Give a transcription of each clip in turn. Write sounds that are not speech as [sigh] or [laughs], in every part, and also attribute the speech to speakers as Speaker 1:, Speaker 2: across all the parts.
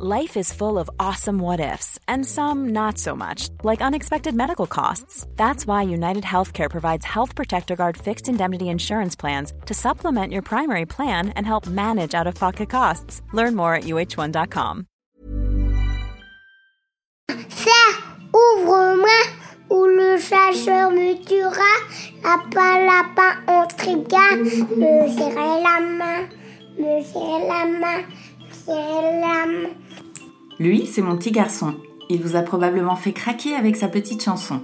Speaker 1: Life is full of awesome what ifs, and some not so much, like unexpected medical costs. That's why United Healthcare provides Health Protector Guard fixed indemnity insurance plans to supplement your primary plan and help manage out of pocket costs. Learn more at uh1.com.
Speaker 2: Serre, ouvre-moi, ou le chasseur me tuera. Lapin, lapin, on trigua. Me serrer la main, me serrer la main, me serrer la main.
Speaker 3: Lui, c'est mon petit garçon. Il vous a probablement fait craquer avec sa petite chanson.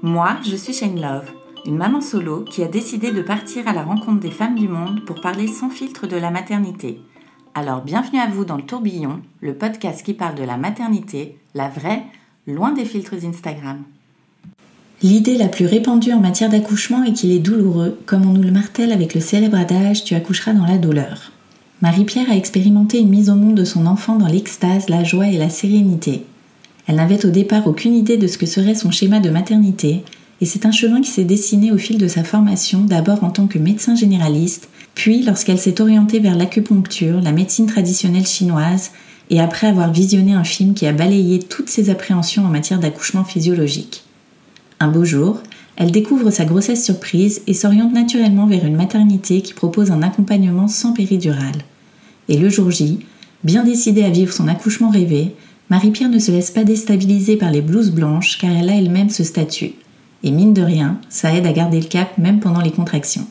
Speaker 3: Moi, je suis Shane Love, une maman solo qui a décidé de partir à la rencontre des femmes du monde pour parler sans filtre de la maternité. Alors bienvenue à vous dans le tourbillon, le podcast qui parle de la maternité, la vraie, loin des filtres Instagram. L'idée la plus répandue en matière d'accouchement est qu'il est douloureux, comme on nous le martèle avec le célèbre adage Tu accoucheras dans la douleur. Marie-Pierre a expérimenté une mise au monde de son enfant dans l'extase, la joie et la sérénité. Elle n'avait au départ aucune idée de ce que serait son schéma de maternité, et c'est un chemin qui s'est dessiné au fil de sa formation, d'abord en tant que médecin généraliste, puis lorsqu'elle s'est orientée vers l'acupuncture, la médecine traditionnelle chinoise, et après avoir visionné un film qui a balayé toutes ses appréhensions en matière d'accouchement physiologique. Un beau jour, elle découvre sa grossesse surprise et s'oriente naturellement vers une maternité qui propose un accompagnement sans péridurale. Et le jour J, bien décidée à vivre son accouchement rêvé, Marie-Pierre ne se laisse pas déstabiliser par les blouses blanches car elle a elle-même ce statut. Et mine de rien, ça aide à garder le cap même pendant les contractions.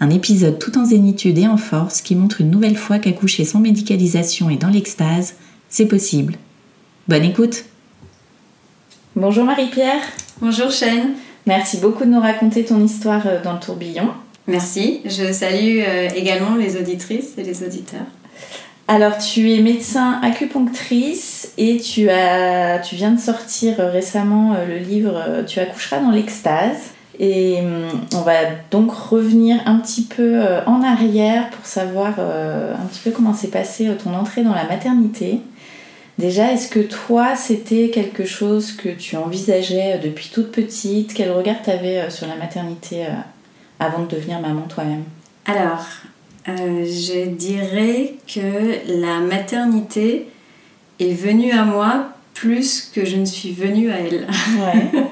Speaker 3: Un épisode tout en zénitude et en force qui montre une nouvelle fois qu'accoucher sans médicalisation et dans l'extase, c'est possible. Bonne écoute Bonjour Marie-Pierre
Speaker 4: Bonjour Shane
Speaker 3: Merci beaucoup de nous raconter ton histoire euh, dans le tourbillon.
Speaker 4: Merci. Je salue euh, également les auditrices et les auditeurs.
Speaker 3: Alors, tu es médecin acupunctrice et tu, as, tu viens de sortir euh, récemment euh, le livre Tu accoucheras dans l'extase. Et hum, on va donc revenir un petit peu en arrière pour savoir un petit peu comment s'est passée ton entrée dans la maternité. Déjà, est-ce que toi, c'était quelque chose que tu envisageais depuis toute petite? Quel regard tu avais sur la maternité avant de devenir maman toi-même
Speaker 4: Alors, euh, je dirais que la maternité est venue à moi plus que je ne suis venue à elle.
Speaker 3: Ouais. [laughs]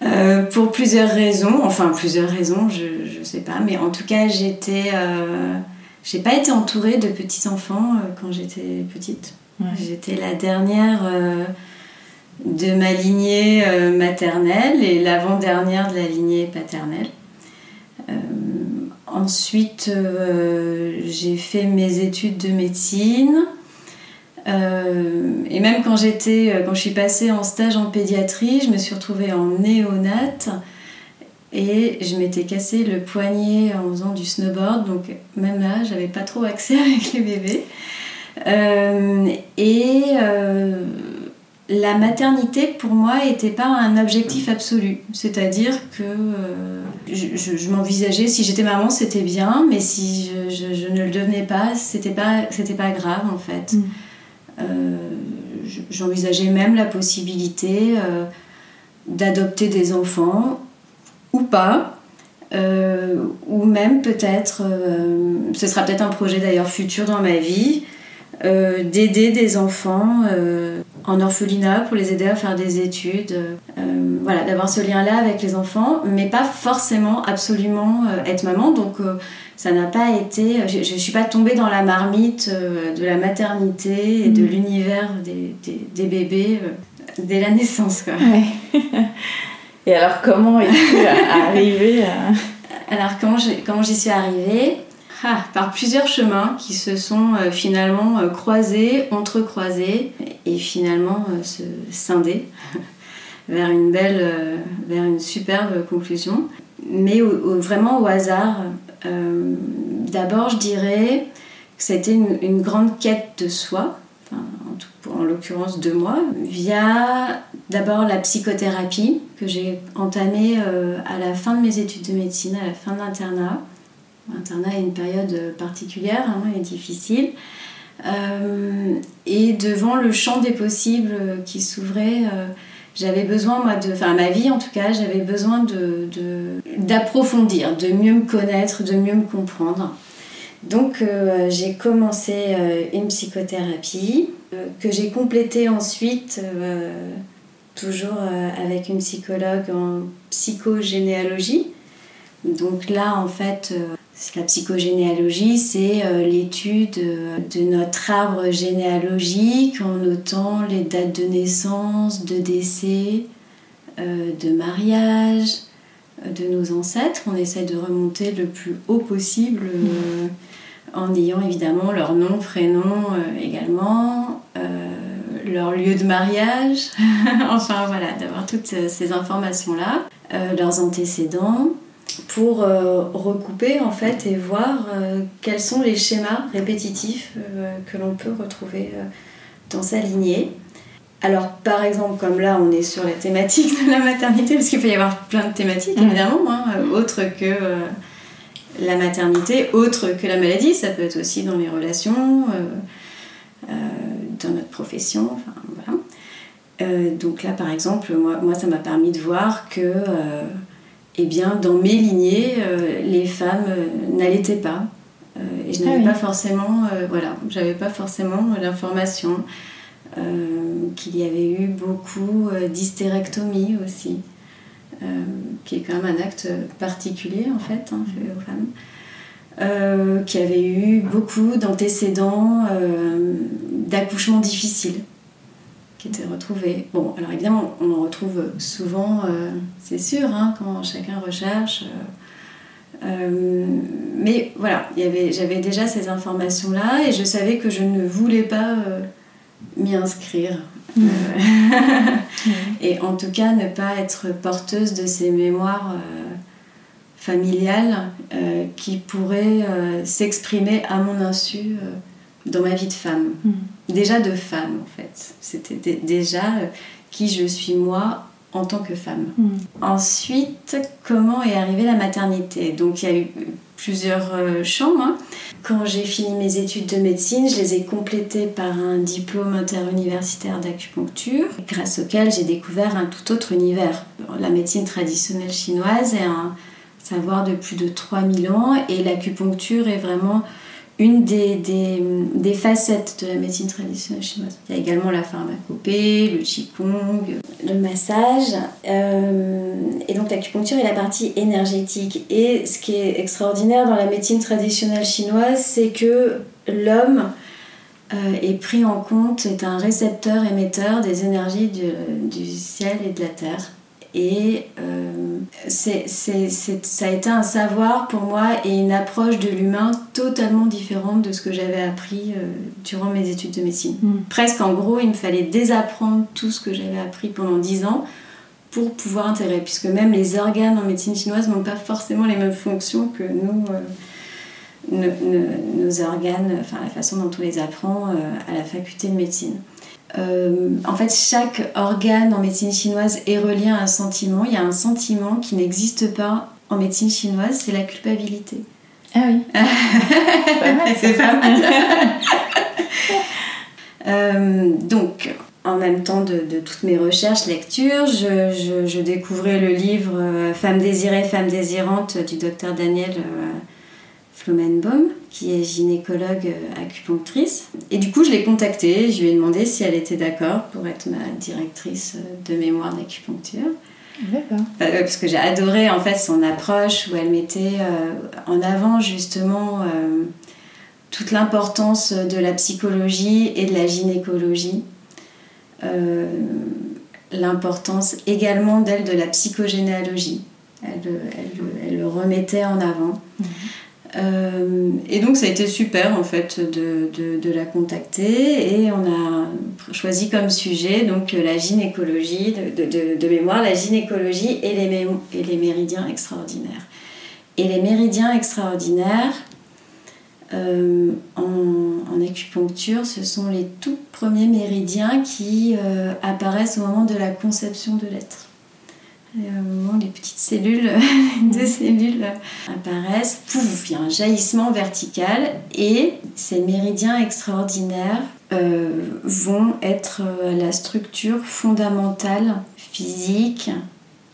Speaker 4: Euh, pour plusieurs raisons, enfin plusieurs raisons, je ne sais pas, mais en tout cas j'étais, euh, j'ai pas été entourée de petits enfants quand j'étais petite. J'étais la dernière de ma lignée maternelle et l'avant-dernière de la lignée paternelle. Euh, ensuite, euh, j'ai fait mes études de médecine. Euh, et même quand j'étais, quand je suis passée en stage en pédiatrie, je me suis retrouvée en néonate et je m'étais cassé le poignet en faisant du snowboard. Donc même là, j'avais pas trop accès [laughs] avec les bébés. et la maternité, pour moi, n'était pas un objectif absolu. C'est-à-dire que euh, je, m'envisageais, si j'étais maman, c'était bien, mais si je, ne le devenais pas, c'était pas, c'était pas grave, en fait. Mm. Euh, j'envisageais même la possibilité euh, d'adopter des enfants, ou pas. ou même peut-être, ce sera peut-être un projet d'ailleurs futur dans ma vie, d'aider des enfants en orphelinat pour les aider à faire des études. Euh, voilà, d'avoir ce lien-là avec les enfants, mais pas forcément absolument euh, être maman. Donc euh, ça n'a pas été. Je ne suis pas tombée dans la marmite de la maternité et de mm. l'univers des, des, bébés dès la naissance. Quoi. [laughs]
Speaker 3: et alors comment es-tu [laughs] arrivée à...
Speaker 4: Alors comment j'y suis arrivée? Ah, par plusieurs chemins qui se sont euh, finalement euh, croisés, entrecroisés et finalement euh, se scinder [laughs] vers une belle, vers une superbe conclusion. Mais vraiment au hasard. D'abord, je dirais que a été une, grande quête de soi, en, en l'occurrence de moi, via d'abord la psychothérapie que j'ai entamée à la fin de mes études de médecine, à la fin de l'internat L'internat est une période particulière hein, et difficile. Euh, et devant le champ des possibles qui s'ouvrait, euh, j'avais besoin, moi, de, enfin, ma vie en tout cas, j'avais besoin de, d'approfondir, de, mieux me connaître, de mieux me comprendre. Donc, euh, j'ai commencé une psychothérapie que j'ai complété ensuite, toujours avec une psychologue en psychogénéalogie. Donc là, en fait, la psychogénéalogie, c'est l'étude de notre arbre généalogique en notant les dates de naissance, de décès, de mariage, de nos ancêtres. On essaie de remonter le plus haut possible euh, en ayant évidemment leur nom, prénom euh, également, euh, leur lieu de mariage, [laughs] enfin voilà, d'avoir toutes ces informations-là, leurs antécédents pour recouper en fait et voir quels sont les schémas répétitifs que l'on peut retrouver dans sa lignée. Alors, par exemple, comme là, on est sur la thématique de la maternité, parce qu'il peut y avoir plein de thématiques, mm. évidemment, hein, euh, autres que euh, la maternité, autres que la maladie. Ça peut être aussi dans les relations, euh, dans notre profession, enfin, voilà. donc là, par exemple, moi, moi ça m'a permis de voir que, eh bien, dans mes lignées, les femmes n'allaitaient pas. et je n'avais ah pas forcément, voilà, j'avais pas forcément l'information. Euh, qu'il y avait eu beaucoup euh, d'hystérectomie aussi, euh, qui est quand même un acte particulier en fait hein, fait aux femmes. Euh, qui avait eu beaucoup d'antécédents d'accouchements difficiles qui étaient retrouvés. Bon, alors évidemment, on en retrouve souvent, c'est sûr, hein, quand chacun recherche. mais voilà, j'avais déjà ces informations-là et je savais que je ne voulais pas m'y inscrire. Mm. Euh, [laughs] et en tout cas, ne pas être porteuse de ces mémoires euh, familiales euh, qui pourraient s'exprimer à mon insu dans ma vie de femme. Mm. Déjà de femme, en fait. C'était déjà qui je suis moi en tant que femme. Mm. Ensuite, comment est arrivée la maternité? Donc il y a eu plusieurs champs. Hein. Quand j'ai fini mes études de médecine, je les ai complétées par un diplôme interuniversitaire d'acupuncture, grâce auquel j'ai découvert un tout autre univers. La médecine traditionnelle chinoise est un savoir de plus de 3000 ans et l'acupuncture est vraiment une des, des, facettes de la médecine traditionnelle chinoise. Il y a également la pharmacopée, le qigong, le massage. Euh, et donc l'acupuncture est la partie énergétique. Et ce qui est extraordinaire dans la médecine traditionnelle chinoise, c'est que l'homme euh, est pris en compte, est un récepteur émetteur des énergies du ciel et de la terre. Et euh, c'est, ça a été un savoir pour moi et une approche de l'humain totalement différente de ce que j'avais appris euh, durant mes études de médecine. Mm. Presque en gros, il me fallait désapprendre tout ce que j'avais appris pendant 10 ans pour pouvoir intégrer, puisque même les organes en médecine chinoise n'ont pas forcément les mêmes fonctions que nous, euh, nos, organes, enfin la façon dont on les apprend à la faculté de médecine. Euh, en fait, chaque organe en médecine chinoise est relié à un sentiment. Il y a un sentiment qui n'existe pas en médecine chinoise, c'est la culpabilité.
Speaker 3: Ah oui.
Speaker 4: c'est [laughs] pas mal. [laughs] Euh, donc, en même temps de, toutes mes recherches, lectures, je, découvrais le livre euh, Femme désirée, femme désirante du docteur Daniel Flomenbaum qui est gynécologue euh, acupunctrice. Et du coup, je l'ai contactée, je lui ai demandé si elle était d'accord pour être ma directrice euh, de mémoire d'acupuncture. D'accord. Euh, parce que j'ai adoré en fait son approche où elle mettait en avant justement toute l'importance de la psychologie et de la gynécologie. l'importance également d'elle de la psychogénéalogie. Elle, elle, le remettait en avant. Mhm. Euh, et donc ça a été super en fait de, de, la contacter et on a choisi comme sujet donc la gynécologie, de, de mémoire, la gynécologie et les, et les méridiens extraordinaires. Et les méridiens extraordinaires euh, en, acupuncture, ce sont les tout premiers méridiens qui euh, apparaissent au moment de la conception de l'être. Et au moment où les petites cellules, [laughs] deux cellules apparaissent, pouf, il y a un jaillissement vertical et ces méridiens extraordinaires euh, vont être euh, la structure fondamentale physique,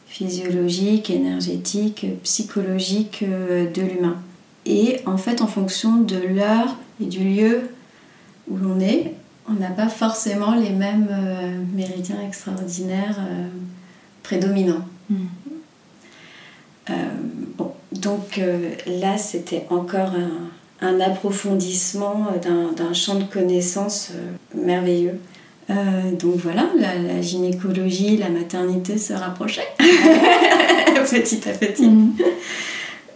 Speaker 4: physiologique, énergétique, psychologique euh, de l'humain. Et en fait, en fonction de l'heure et du lieu où l'on est, on n'a pas forcément les mêmes méridiens extraordinaires prédominants. Mm. bon, donc là, c'était encore un, approfondissement d'un champ de connaissances merveilleux. donc voilà, la, gynécologie, la maternité se rapprochaient [laughs] petit à petit. Mm.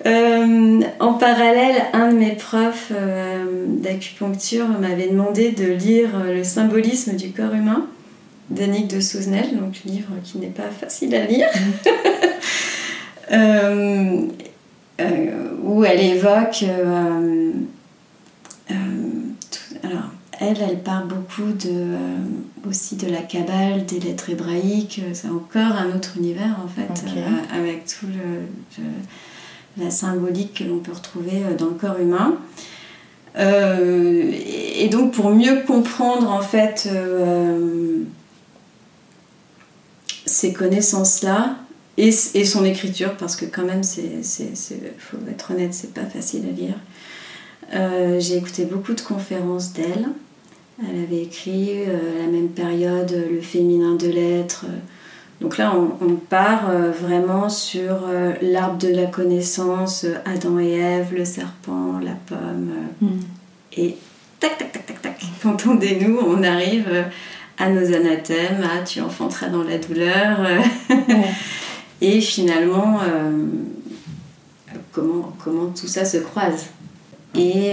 Speaker 4: Euh, en parallèle, un de mes profs euh, d'acupuncture m'avait demandé de lire euh, Le symbolisme du corps humain d'Annick de Souzenel, donc livre qui n'est pas facile à lire, [laughs] où elle évoque. alors, elle, elle parle beaucoup de, aussi de la cabale, des lettres hébraïques. C'est encore un autre univers en fait, avec tout le la symbolique que l'on peut retrouver euh, dans le corps humain. Euh, et donc pour mieux comprendre en fait euh, ces connaissances-là et, son écriture, parce que quand même, c'est, faut être honnête, c'est pas facile à lire. j'ai écouté beaucoup de conférences d'elle. Elle avait écrit à la même période Le féminin de l'être, donc là, on, part euh, vraiment sur euh, l'arbre de la connaissance, euh, Adam et Ève, le serpent, la pomme. Hmm. Et tac, tac, tac, tac, tac, entendez-nous, on arrive à nos anathèmes, à tu enfanteras dans la douleur. [laughs] Et finalement, comment, comment tout ça se croise. Et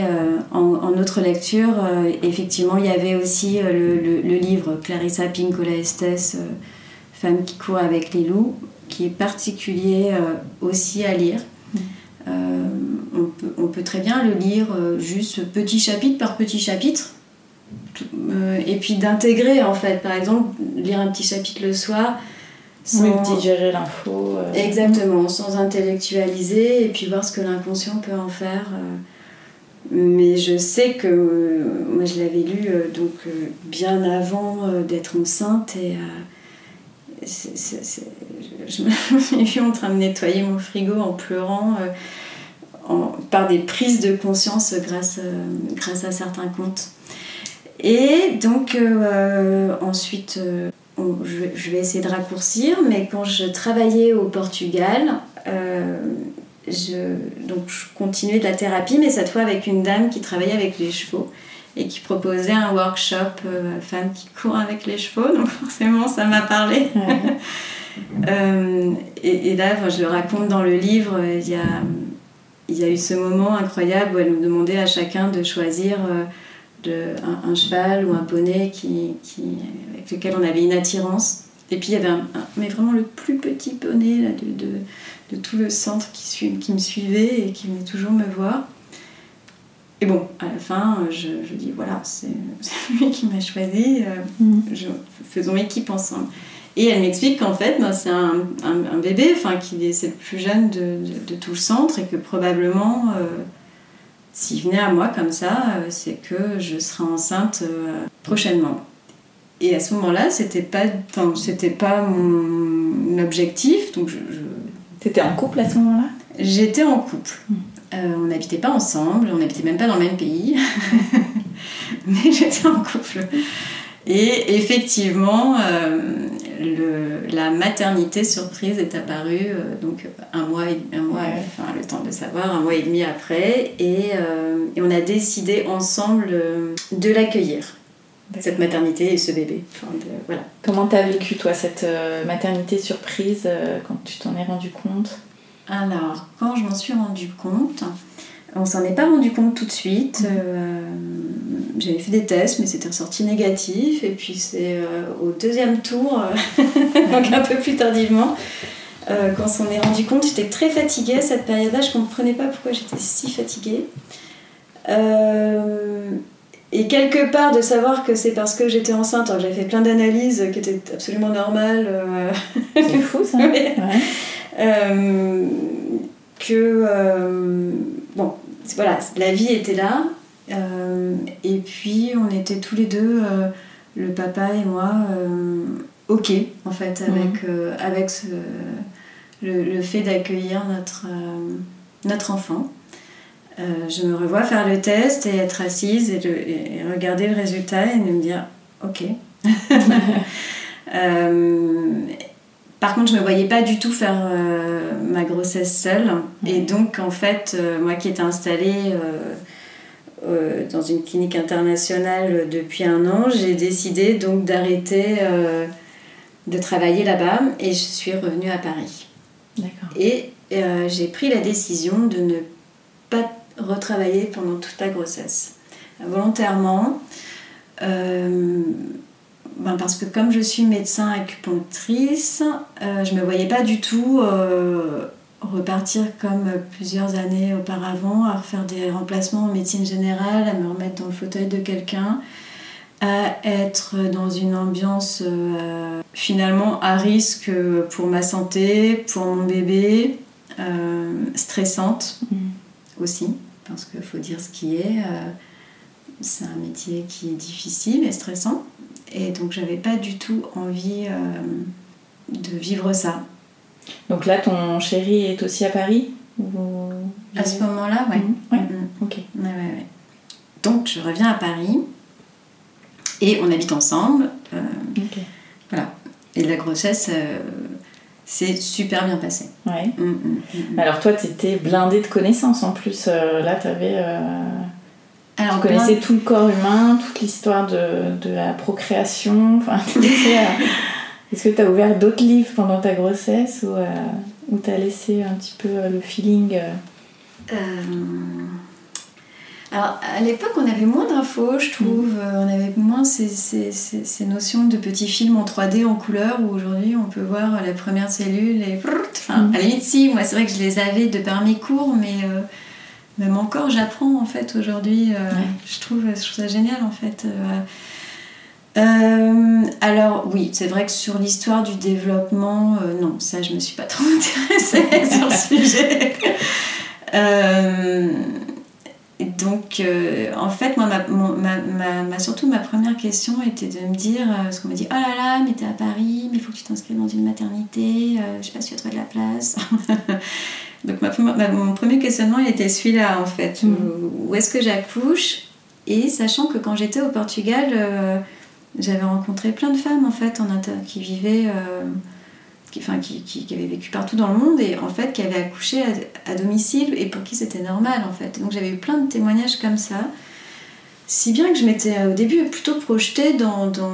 Speaker 4: en, autre lecture, effectivement, il y avait aussi le, le livre Clarissa Pinkola Estes Femme qui court avec les loups, qui est particulier euh, aussi à lire. Mm. Euh, on, peut, très bien le lire euh, juste petit chapitre par petit chapitre. Et puis d'intégrer en fait, par exemple, lire un petit chapitre le soir,
Speaker 3: sans digérer l'info.
Speaker 4: Exactement, sans intellectualiser et puis voir ce que l'inconscient peut en faire. Mais je sais que moi je l'avais lu donc bien avant d'être enceinte et [laughs] je me suis en train de nettoyer mon frigo en pleurant euh, par des prises de conscience grâce, euh, grâce à certains contes. Et donc euh, ensuite, je, vais essayer de raccourcir, mais quand je travaillais au Portugal, je, donc je continuais de la thérapie, mais cette fois avec une dame qui travaillait avec les chevaux et qui proposait un workshop euh, femmes qui courent avec les chevaux, donc [laughs] forcément ça m'a parlé. [laughs] Euh, et, là, je le raconte dans le livre, il y, a, il y a eu ce moment incroyable où elle nous demandait à chacun de choisir euh, de, un, cheval ou un poney qui, qui, avec lequel on avait une attirance. Et puis il y avait un, mais vraiment le plus petit poney là, de, de, de, tout le centre qui, qui me suivait et qui venait toujours me voir. Et bon, à la fin, je, je dis voilà, c'est [laughs] lui qui m'a choisi, euh, mm. faisons équipe ensemble. Et elle m'explique qu'en fait, ben, c'est un, un, bébé, enfin, qui c'est le plus jeune de, de, tout le centre et que probablement, euh, s'il venait à moi comme ça, euh, c'est que je serai enceinte prochainement. Et à ce moment-là, c'était pas, c'était pas mon objectif, donc je.
Speaker 3: T'étais en couple à ce moment-là?
Speaker 4: J'étais en couple. Mm. Euh, on n'habitait pas ensemble, on n'habitait même pas dans le même pays, [laughs] mais j'étais en couple. Et effectivement, euh, le, la maternité surprise est apparue euh, donc un mois, un mois enfin, le temps de savoir, un mois et demi après, et, et on a décidé ensemble de l'accueillir cette maternité et ce bébé. voilà.
Speaker 3: Comment t'as vécu toi cette maternité surprise quand tu t'en es rendu compte?
Speaker 4: Alors, quand je m'en suis rendu compte, on s'en est pas rendu compte tout de suite. Mhm. Euh, j'avais fait des tests, mais c'était ressorti négatif. Et puis c'est euh, au deuxième tour, euh, [laughs] donc un peu plus tardivement, quand on s'en est rendu compte, j'étais très fatiguée à cette période-là. Je comprenais pas pourquoi j'étais si fatiguée. et quelque part, de savoir que c'est parce que j'étais enceinte, alors j'avais fait plein d'analyses qui étaient absolument normales.
Speaker 3: C'est fou ça. [laughs]
Speaker 4: Euh, que euh, voilà, la vie était là. Euh, et puis on était tous les deux, le papa et moi, ok en fait avec, mhm. avec le, fait d'accueillir notre, notre enfant. je me revois faire le test et être assise et, et regarder le résultat et me dire ok. [laughs] Par contre, je ne me voyais pas du tout faire euh, ma grossesse seule. Et donc, en fait, euh, moi qui étais installée euh, dans une clinique internationale depuis un an, j'ai décidé donc d'arrêter de travailler là-bas et je suis revenue à Paris. Et j'ai pris la décision de ne pas retravailler pendant toute la grossesse. Volontairement. Ben, parce que comme je suis médecin acupunctrice, euh, je ne me voyais pas du tout euh, repartir comme plusieurs années auparavant, à refaire des remplacements en médecine générale, à me remettre dans le fauteuil de quelqu'un, à être dans une ambiance euh, finalement à risque pour ma santé, pour mon bébé, stressante mmh. aussi, parce qu'il faut dire ce qui est. c'est un métier qui est difficile et stressant. Et donc j'avais pas du tout envie euh, de vivre ça.
Speaker 3: Donc là, ton chéri est aussi à Paris
Speaker 4: À ce moment-là, ouais.
Speaker 3: Ouais. Mhm. Ok.
Speaker 4: Ouais, ouais, donc je reviens à Paris et on habite ensemble. Euh, voilà. Et la grossesse euh, s'est super bien passée.
Speaker 3: Ouais. Mm, Alors toi, tu étais blindée de connaissances en plus. là, tu avais alors, tu connaissais tout le corps humain, toute l'histoire de, de, la procréation. Enfin, [laughs] Est-ce que tu as ouvert d'autres livres pendant ta grossesse ou, euh, ou tu as laissé un petit peu euh, le feeling euh?
Speaker 4: Alors, à l'époque, on avait moins d'infos, je trouve. Mm. On avait moins ces, ces, ces, notions de petits films en 3D, en couleur, où aujourd'hui, on peut voir la première cellule et... Enfin, mm. à la limite, si, moi, c'est vrai que je les avais de par mes cours, mais même encore, j'apprends en fait aujourd'hui. Euh, je, trouve, je trouve ça génial en fait. Euh, euh, alors oui, c'est vrai que sur l'histoire du développement, non, ça je me suis pas [laughs] trop intéressée sur le sujet. [laughs] donc en fait, moi, ma, ma, surtout ma première question était de me dire, parce qu'on m'a dit, oh là là, mais t'es à Paris, mais il faut que tu t'inscrives dans une maternité, je sais pas si tu as trouvé de la place. [laughs] Donc mon premier questionnement, il était celui-là en fait. Mm. Où, est-ce que j'accouche? Et sachant que quand j'étais au Portugal, euh, j'avais rencontré plein de femmes en fait en qui vivaient, euh, qui, enfin, qui, qui, avaient vécu partout dans le monde et en fait qui avaient accouché à, domicile et pour qui c'était normal en fait. Donc j'avais eu plein de témoignages comme ça. Si bien que je m'étais au début plutôt projetée dans, dans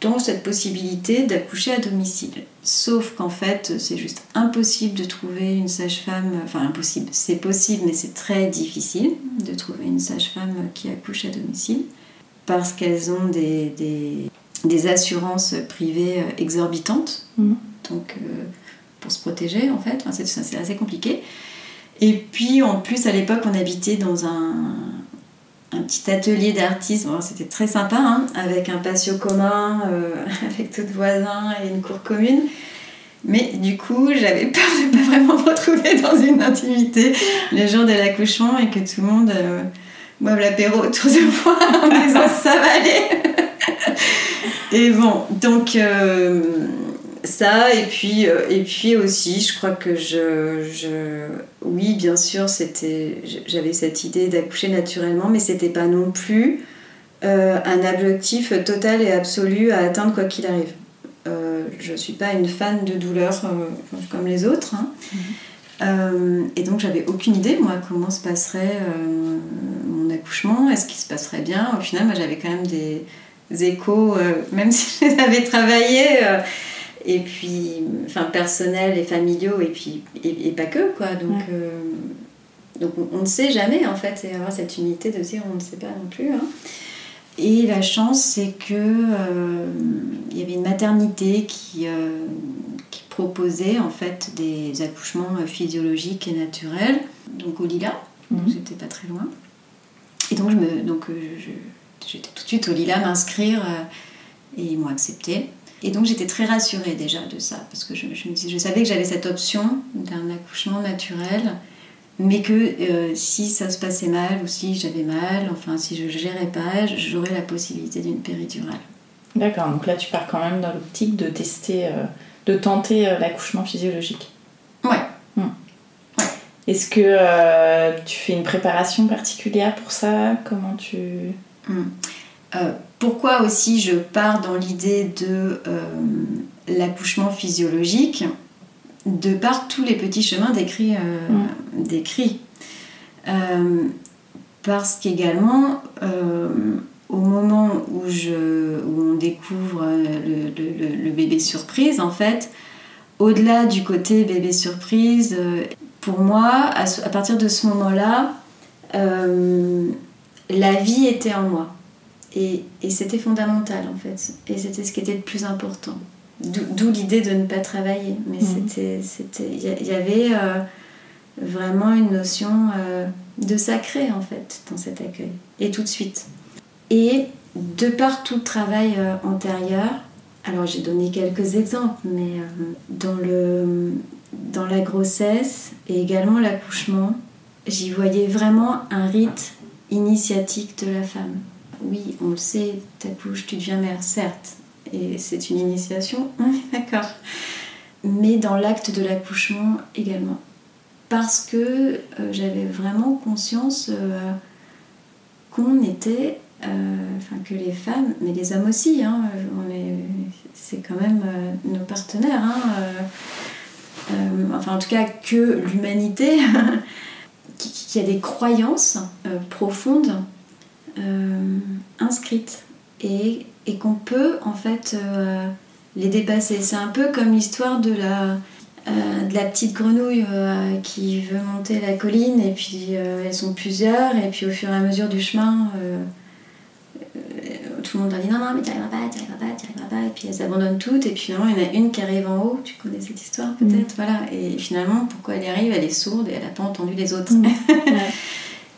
Speaker 4: dans cette possibilité d'accoucher à domicile. Sauf qu'en fait, c'est juste impossible de trouver une sage-femme, enfin impossible, c'est possible, mais c'est très difficile de trouver une sage-femme qui accouche à domicile, parce qu'elles ont des, des, assurances privées exorbitantes, mmh. donc euh, pour se protéger en fait, enfin, c'est assez compliqué. Et puis en plus, à l'époque, on habitait dans un, un petit atelier d'artistes. c'était très sympa, hein, avec un patio commun, euh, [laughs] avec tout voisins et une cour commune. Mais du coup, j'avais peur de ne pas vraiment me retrouver dans une intimité le jour de l'accouchement et que tout le monde euh, boive l'apéro autour de moi [laughs] en disant ça va aller. et bon, donc. Euh, ça et puis euh, et puis aussi je crois que je, je oui bien sûr c'était j'avais cette idée d'accoucher naturellement mais c'était pas non plus euh, un objectif total et absolu à atteindre quoi qu'il arrive euh, je suis pas une fan de douleur comme les autres hein. mm-hmm. et donc j'avais aucune idée moi comment se passerait mon accouchement est-ce qu'il se passerait bien? Au final moi j'avais quand même des échos même [laughs] si je les avais travaillés et puis enfin personnels et familiaux et puis et, pas que quoi. Donc euh, donc on, ne sait jamais en fait et avoir cette unité de dire on ne sait pas non plus hein. et la chance c'est que euh, il y avait une maternité qui, euh, qui proposait en fait des accouchements physiologiques et naturels donc au Lila. Donc mhm. j'étais pas très loin. Et donc je me donc j'étais tout de suite au Lila m'inscrire et ils m'ont accepté et donc j'étais très rassurée déjà de ça, parce que je, je, savais que j'avais cette option d'un accouchement naturel, mais que euh, si ça se passait mal ou si j'avais mal, enfin si je ne gérais pas, j'aurais la possibilité d'une péridurale.
Speaker 3: D'accord, donc là tu pars quand même dans l'optique de tester, euh, de tenter euh, l'accouchement physiologique.
Speaker 4: Ouais.
Speaker 3: Hmm. Est-ce que tu fais une préparation particulière pour ça? Comment tu...
Speaker 4: Hmm. Euh, pourquoi aussi je pars dans l'idée de euh, l'accouchement physiologique de par tous les petits chemins décrits, hmm. décrits. parce qu'également au moment où, je, où on découvre le, le, bébé surprise en fait au-delà du côté bébé surprise pour moi, à, partir de ce moment-là, euh, la vie était en moi. Et, c'était fondamental en fait. Et c'était ce qui était le plus important. D'où l'idée de ne pas travailler. Mais mhm. c'était, il y, avait euh, vraiment une notion euh, de sacré en fait dans cet accueil. Et tout de suite. Et de par tout le travail antérieur, alors j'ai donné quelques exemples, mais dans le dans la grossesse et également l'accouchement, j'y voyais vraiment un rite initiatique de la femme. Oui, on le sait, t'accouches, tu deviens mère, certes, et c'est une initiation, [laughs] d'accord. Mais dans l'acte de l'accouchement également. Parce que euh, j'avais vraiment conscience euh, qu'on était, euh, enfin que les femmes, mais les hommes aussi, hein, c'est quand même nos partenaires. Hein, enfin en tout cas que l'humanité, [laughs] qui, a des croyances profondes euh, inscrites et, et qu'on peut en fait les dépasser. C'est un peu comme l'histoire de la, de la petite grenouille qui veut monter la colline et puis elles sont plusieurs et puis au fur et à mesure du chemin tout le monde leur dit non, non, mais tu arriveras pas, tu arriveras pas, tu arriveras pas. Et puis elles abandonnent toutes. Et puis finalement, il y en a une qui arrive en haut. Tu connais cette histoire peut-être mm. Voilà. Et finalement, pourquoi elle y arrive? Elle est sourde et elle n'a pas entendu les autres. Mm. [laughs]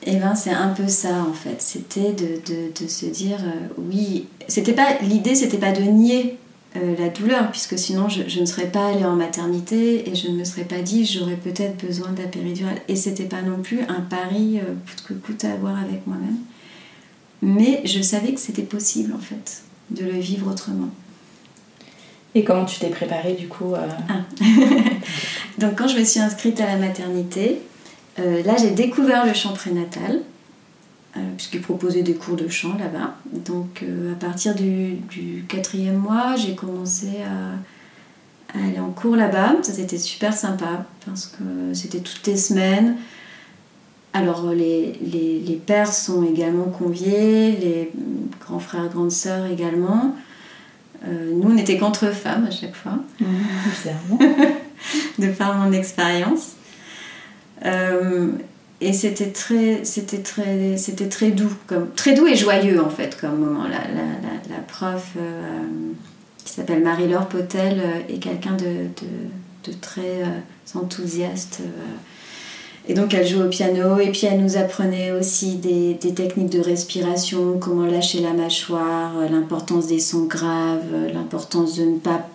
Speaker 4: et ben c'est un peu ça en fait. C'était de, de, de, se dire euh, oui. C'était pas l'idée, c'était pas de nier euh, la douleur, puisque sinon je, je, ne serais pas allée en maternité et je ne me serais pas dit j'aurais peut-être besoin de la péridurale. Et c'était pas non plus un pari euh, coûte que coûte à avoir avec moi-même. Mais je savais que c'était possible en fait de le vivre autrement.
Speaker 3: Et comment tu t'es préparée du coup euh ah. [laughs]
Speaker 4: Donc quand je me suis inscrite à la maternité, euh, là j'ai découvert le chant prénatal, euh, puisqu'ils proposaient des cours de chant là-bas. Donc à partir du, quatrième mois, j'ai commencé à, à, aller en cours là-bas. Ça c'était super sympa parce que c'était toutes les semaines. Alors les, les, les, pères sont également conviés, les grands frères, grandes sœurs également. Euh, nous, on n'était qu'entre femmes à chaque fois. Bizarrement. [laughs] de par mon expérience. Euh, et c'était très, c'était très, c'était très doux, comme très doux et joyeux en fait comme moment. La, la, la, prof euh, qui s'appelle Marie-Laure Potel est quelqu'un de, de, très enthousiaste et donc elle jouait au piano et puis elle nous apprenait aussi des, des techniques de respiration, comment lâcher la mâchoire, euh, l'importance des sons graves, euh, l'importance de ne pas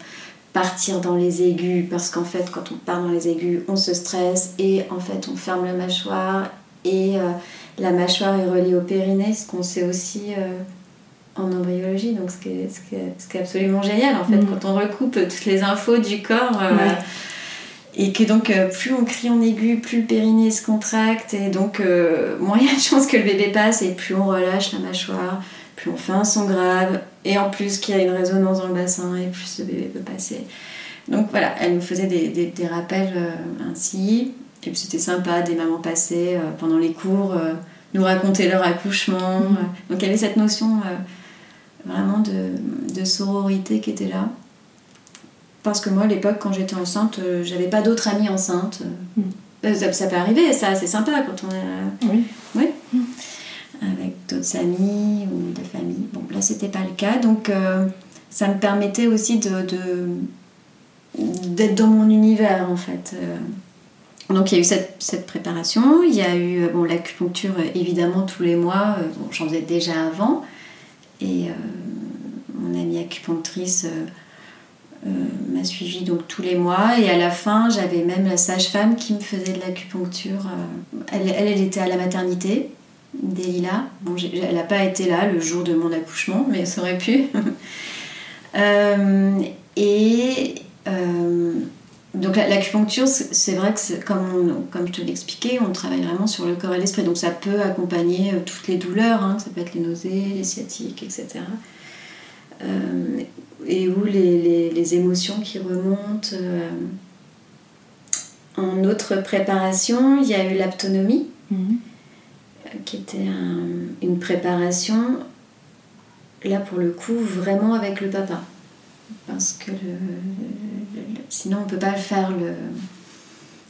Speaker 4: partir dans les aigus parce qu'en fait quand on part dans les aigus on se stresse et en fait on ferme la mâchoire et euh, la mâchoire est reliée au périnée, ce qu'on sait aussi en embryologie, donc ce qui, est, ce, qui est, ce qui est, absolument génial en fait, mm. quand on recoupe toutes les infos du corps. Et que donc, euh, plus on crie en aigu, plus le périnée se contracte, et donc, euh, [laughs] moins il y a de chances que le bébé passe, et plus on relâche la mâchoire, plus on fait un son grave, et en plus qu'il y a une résonance dans le bassin, et plus le bébé peut passer. Donc voilà, elle nous faisait des, des, rappels euh, ainsi, et puis c'était sympa, des mamans passées pendant les cours, nous raconter leur accouchement. Mm. Donc il y avait cette notion vraiment de, de sororité qui était là. Parce que moi, à l'époque, quand j'étais enceinte, euh, j'avais pas d'autres amies enceintes. Mm. Euh, ça, peut arriver, ça, c'est sympa quand on est. Oui. Oui. Mm. Avec d'autres amis ou de famille. Bon, là, c'était pas le cas. Donc, euh, ça me permettait aussi de, d'être dans mon univers, en fait. Donc il y a eu cette, cette, préparation, il y a eu bon, l'acupuncture évidemment tous les mois, j'en faisais déjà avant, et mon amie acupunctrice euh, m'a suivi donc tous les mois et à la fin j'avais même la sage-femme qui me faisait de l'acupuncture. Euh, elle, elle, était à la maternité d'Elila. Bon, elle n'a pas été là le jour de mon accouchement, mais ça aurait pu. [laughs] Euh, et donc l'acupuncture, c'est vrai que comme, comme je te l'expliquais, on travaille vraiment sur le corps et l'esprit. Donc ça peut accompagner euh, toutes les douleurs, hein, ça peut être les nausées, les sciatiques, etc. Euh, et où les, émotions qui remontent. Euh, en autre préparation, il y a eu l'aptonomie, mhm. Qui était une préparation, là pour le coup, vraiment avec le papa parce que sinon on ne peut pas faire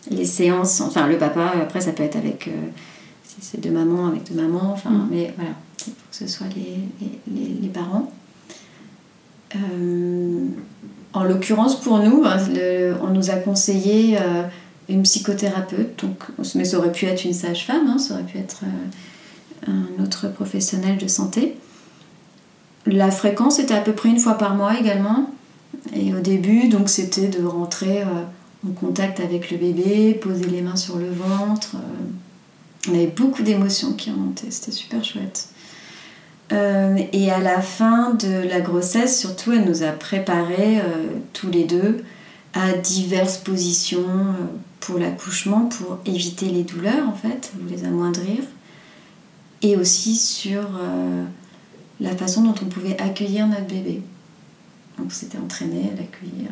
Speaker 4: les séances. Enfin, le papa, après, ça peut être avec. Euh, c'est deux mamans avec deux mamans, enfin, mm. mais voilà, il faut que ce soit les, parents. Euh, en l'occurrence, pour nous, hein, on nous a conseillé euh, une psychothérapeute, donc, mais ça aurait pu être une sage-femme, hein, ça aurait pu être un autre professionnel de santé. La fréquence était à peu près une fois par mois également. Et au début, donc c'était de rentrer euh, en contact avec le bébé, poser les mains sur le ventre. Euh. on avait beaucoup d'émotions qui remontaient, c'était super chouette. Euh, et à la fin de la grossesse, surtout, elle nous a préparé tous les deux à diverses positions pour l'accouchement, pour éviter les douleurs en fait, ou les amoindrir, et aussi sur la façon dont on pouvait accueillir notre bébé. Donc c'était entraîné à l'accueillir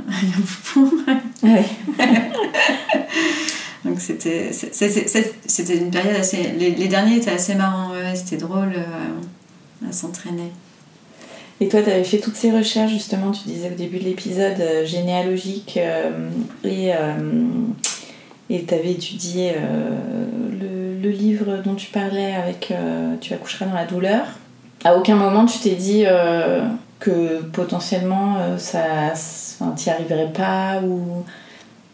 Speaker 4: [laughs] [laughs] Donc c'était, c'était une période assez. Les, derniers étaient assez marrants, c'était drôle euh, à s'entraîner.
Speaker 3: Et toi, tu avais fait toutes ces recherches, justement, tu disais au début de l'épisode, euh, généalogique, euh, et tu avais étudié le, le, livre dont tu parlais avec Tu accoucheras dans la douleur. À aucun moment tu t'es dit que potentiellement euh, ça t'y arriverais pas ou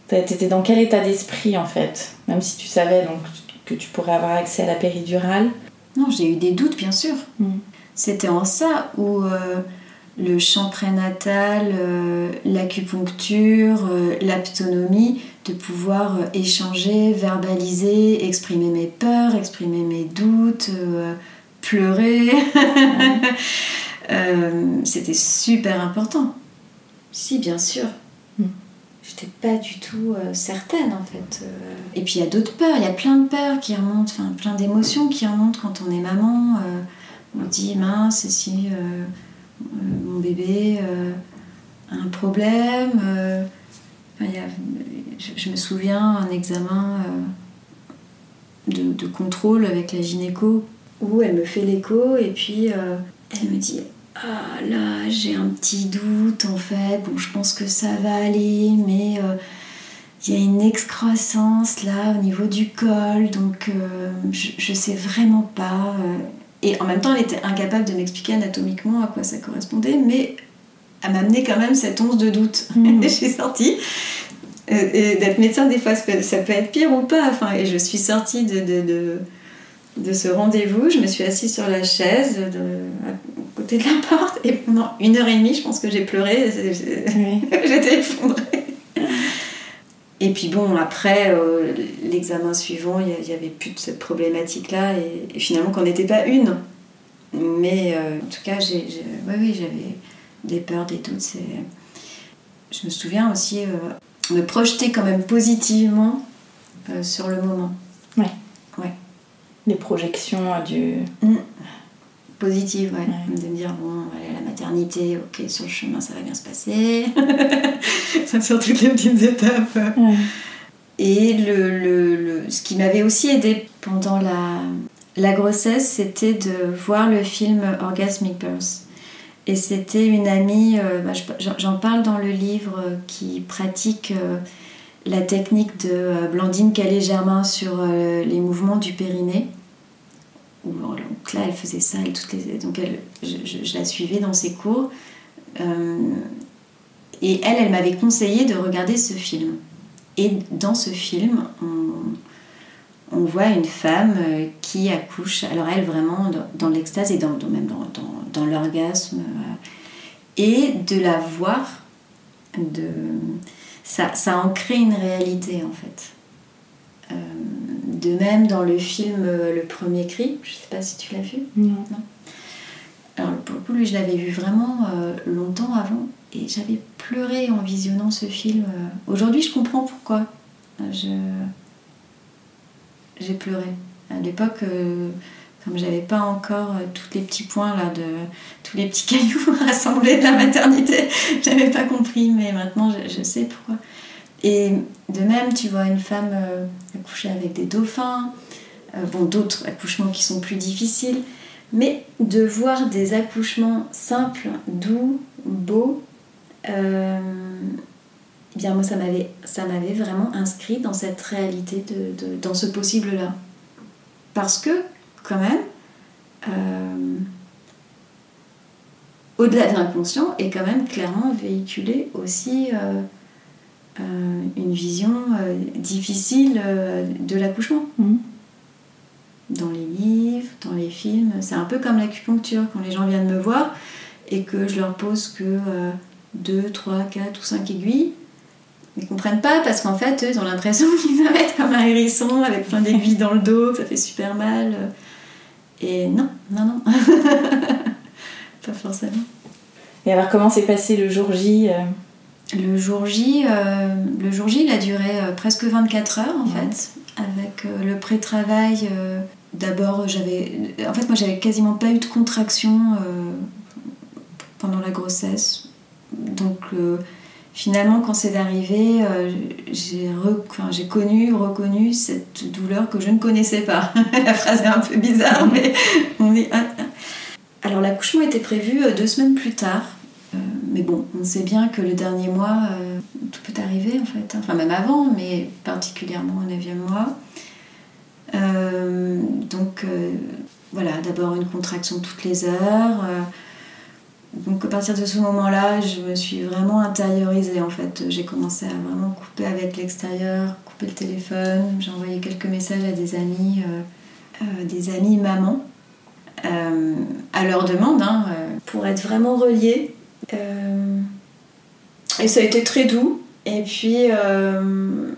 Speaker 3: t'étais dans quel état d'esprit en fait? Même si tu savais donc que tu pourrais avoir accès à la péridurale
Speaker 4: non j'ai eu des doutes bien sûr mm. C'était en ça où euh, le champ prénatal euh, l'acupuncture l'aptonomie de pouvoir échanger verbaliser exprimer mes peurs exprimer mes doutes pleurer [laughs] Euh, c'était super important. Si, bien sûr. Hmm. J'étais pas du tout euh, certaine en fait. Euh. Et puis il y a d'autres peurs, il y a plein de peurs qui remontent, enfin plein d'émotions qui remontent quand on est maman. On dit mince, si mon bébé a un problème. je, me souviens un examen de, contrôle avec la gynéco où elle me fait l'écho et puis elle me dit ah là j'ai un petit doute en fait bon je pense que ça va aller mais euh, il y a une excroissance là au niveau du col donc euh, je, sais vraiment pas euh. Et en même temps elle était incapable de m'expliquer anatomiquement à quoi ça correspondait mais elle m'amenait quand même cette once de doute [laughs] mmh. et je suis sortie et d'être médecin des fois ça peut être pire ou pas enfin et je suis sortie de, de de ce rendez-vous, je me suis assise sur la chaise à côté de la porte et pendant une heure et demie, je pense que j'ai pleuré. [laughs] J'étais effondrée. Et puis bon, après, euh, l'examen suivant, il n'y avait plus de cette problématique-là et, finalement qu'on n'était pas une. Mais euh, en tout cas, j'ai, oui, j'avais des peurs, des doutes. Je me souviens aussi euh, me projeter quand même positivement sur le moment.
Speaker 3: Ouais. Ouais les projections du.
Speaker 4: Mm. Positive, ouais. De me dire, bon, on va aller à la maternité, ok, sur le chemin, ça va bien se passer. [laughs] sur toutes les petites étapes. Et le, le, ce qui m'avait aussi aidé pendant la, la grossesse, c'était de voir le film Orgasmic Birth. Et c'était une amie, euh, bah, j'en parle dans le livre, euh, qui pratique euh, la technique de Blandine Calais-Germain sur les mouvements du périnée. Donc là, elle faisait ça, toutes les, donc elle, je, la suivais dans ses cours. Euh, et elle, elle m'avait conseillé de regarder ce film. Et dans ce film, on, on voit une femme euh, qui accouche, alors elle vraiment dans, l'extase et dans, même dans, dans, l'orgasme. Euh, et de la voir, de, ça, ça en crée une réalité en fait. De même, dans le film euh, Le Premier Cri, je ne sais pas si tu l'as vu.
Speaker 3: Non.
Speaker 4: Alors pour le coup, lui, je l'avais vu vraiment euh, longtemps avant et j'avais pleuré en visionnant ce film. Aujourd'hui, je comprends pourquoi. Je... J'ai pleuré. À l'époque, euh, comme j'avais pas encore euh, tous les petits points là de tous les petits [laughs] cailloux rassemblés de la maternité, j'avais pas compris, mais maintenant je, je sais pourquoi. Et de même, tu vois une femme euh, accoucher avec des dauphins, euh, bon, d'autres accouchements qui sont plus difficiles, mais de voir des accouchements simples, doux, beaux, euh, eh bien moi ça m'avait, vraiment inscrit dans cette réalité, de, dans ce possible-là. Parce que, quand même, euh, au-delà de l'inconscient, est quand même clairement véhiculé aussi une vision euh, difficile euh, de l'accouchement.
Speaker 3: Mhm.
Speaker 4: Dans les livres, dans les films, c'est un peu comme l'acupuncture. Quand les gens viennent me voir et que je leur pose que 2, 3, 4 ou 5 aiguilles, ils comprennent pas parce qu'en fait, eux, ils ont l'impression [laughs] qu'ils vont être comme un hérisson avec plein d'aiguilles dans le dos, que ça fait super mal. Et non, non, non. [laughs] pas forcément.
Speaker 3: Et alors, comment s'est passé le jour J euh?
Speaker 4: Le jour J, euh, le jour J, il a duré euh, presque 24 heures en
Speaker 3: Ouais.
Speaker 4: fait, avec euh, le pré-travail. euh, D'abord, j'avais, en fait, moi, j'avais quasiment pas eu de contraction pendant la grossesse. Donc, finalement, quand c'est arrivé, j'ai, re- enfin, j'ai connu, reconnu cette douleur que je ne connaissais pas. [laughs] la phrase est un peu bizarre, mais on est. ah, ah. Alors, l'accouchement était prévu deux semaines plus tard. Mais bon, on sait bien que le dernier mois, euh, tout peut arriver en fait. Enfin, même avant, mais particulièrement au 9e mois. Euh, donc, euh, voilà, d'abord une contraction toutes les heures. donc, à partir de ce moment-là, je me suis vraiment intériorisée en fait. J'ai commencé à vraiment couper avec l'extérieur, couper le téléphone. J'ai envoyé quelques messages à des amis, des amis mamans. à leur demande, hein, pour être vraiment reliée et ça a été très doux. Et puis, euh,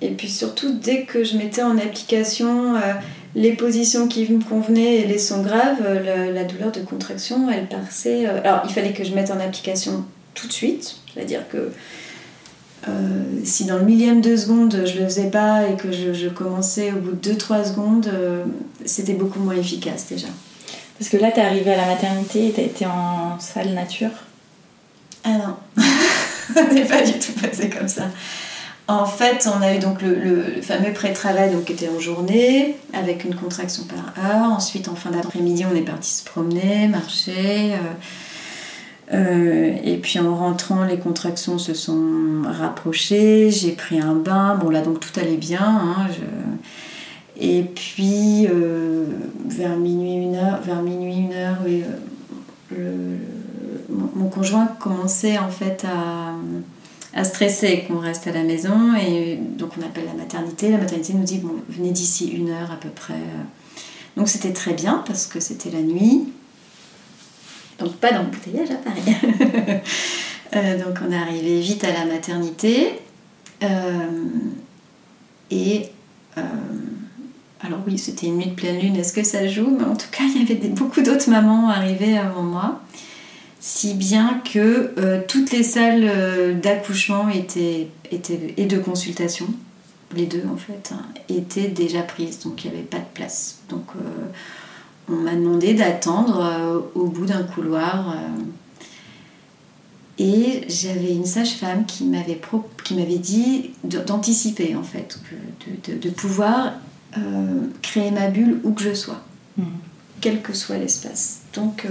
Speaker 4: et puis surtout, dès que je mettais en application euh, les positions qui me convenaient et les sons graves, euh, la, douleur de contraction, elle passait. euh, alors, il fallait que je mette en application tout de suite. C'est-à-dire que euh, si dans le millième de seconde je le faisais pas et que je, commençais au bout de 2-3 secondes, euh, c'était beaucoup moins efficace déjà.
Speaker 3: Parce que là, t'es arrivée à la maternité et t'as été en salle nature.
Speaker 4: Ah non, [laughs] ça n'est pas du tout passé comme ça. En fait, on a eu donc le, fameux pré-travail qui était en journée, avec une contraction par heure. Ensuite, en fin d'après-midi, on est parti se promener, marcher. euh, euh, et puis en rentrant, les contractions se sont rapprochées. J'ai pris un bain. Bon, là, donc tout allait bien. hein, Et puis, euh, vers minuit, une heure, vers minuit, une heure, oui, le- mon conjoint commençait en fait à, à stresser qu'on reste à la maison. Et donc, on appelle la maternité. La maternité nous dit bon, venez d'ici une heure à peu près. Donc, c'était très bien parce que c'était la nuit. Donc, pas d'embouteillage à Paris. [laughs] Euh, donc, on est arrivé vite à la maternité. Euh, et. euh, alors oui, c'était une nuit de pleine lune, est-ce que ça joue? Mais en tout cas, il y avait beaucoup d'autres mamans arrivées avant moi. Si bien que euh, toutes les salles euh, d'accouchement étaient, étaient, et de consultation, les deux en fait, hein, étaient déjà prises. Donc il n'y avait pas de place. Donc euh, on m'a demandé d'attendre au bout d'un couloir. et j'avais une sage-femme qui m'avait pro- qui m'avait dit d'anticiper en fait, que de, de- de pouvoir créer ma bulle où que je sois,
Speaker 3: Mhm.
Speaker 4: quel que soit l'espace. Donc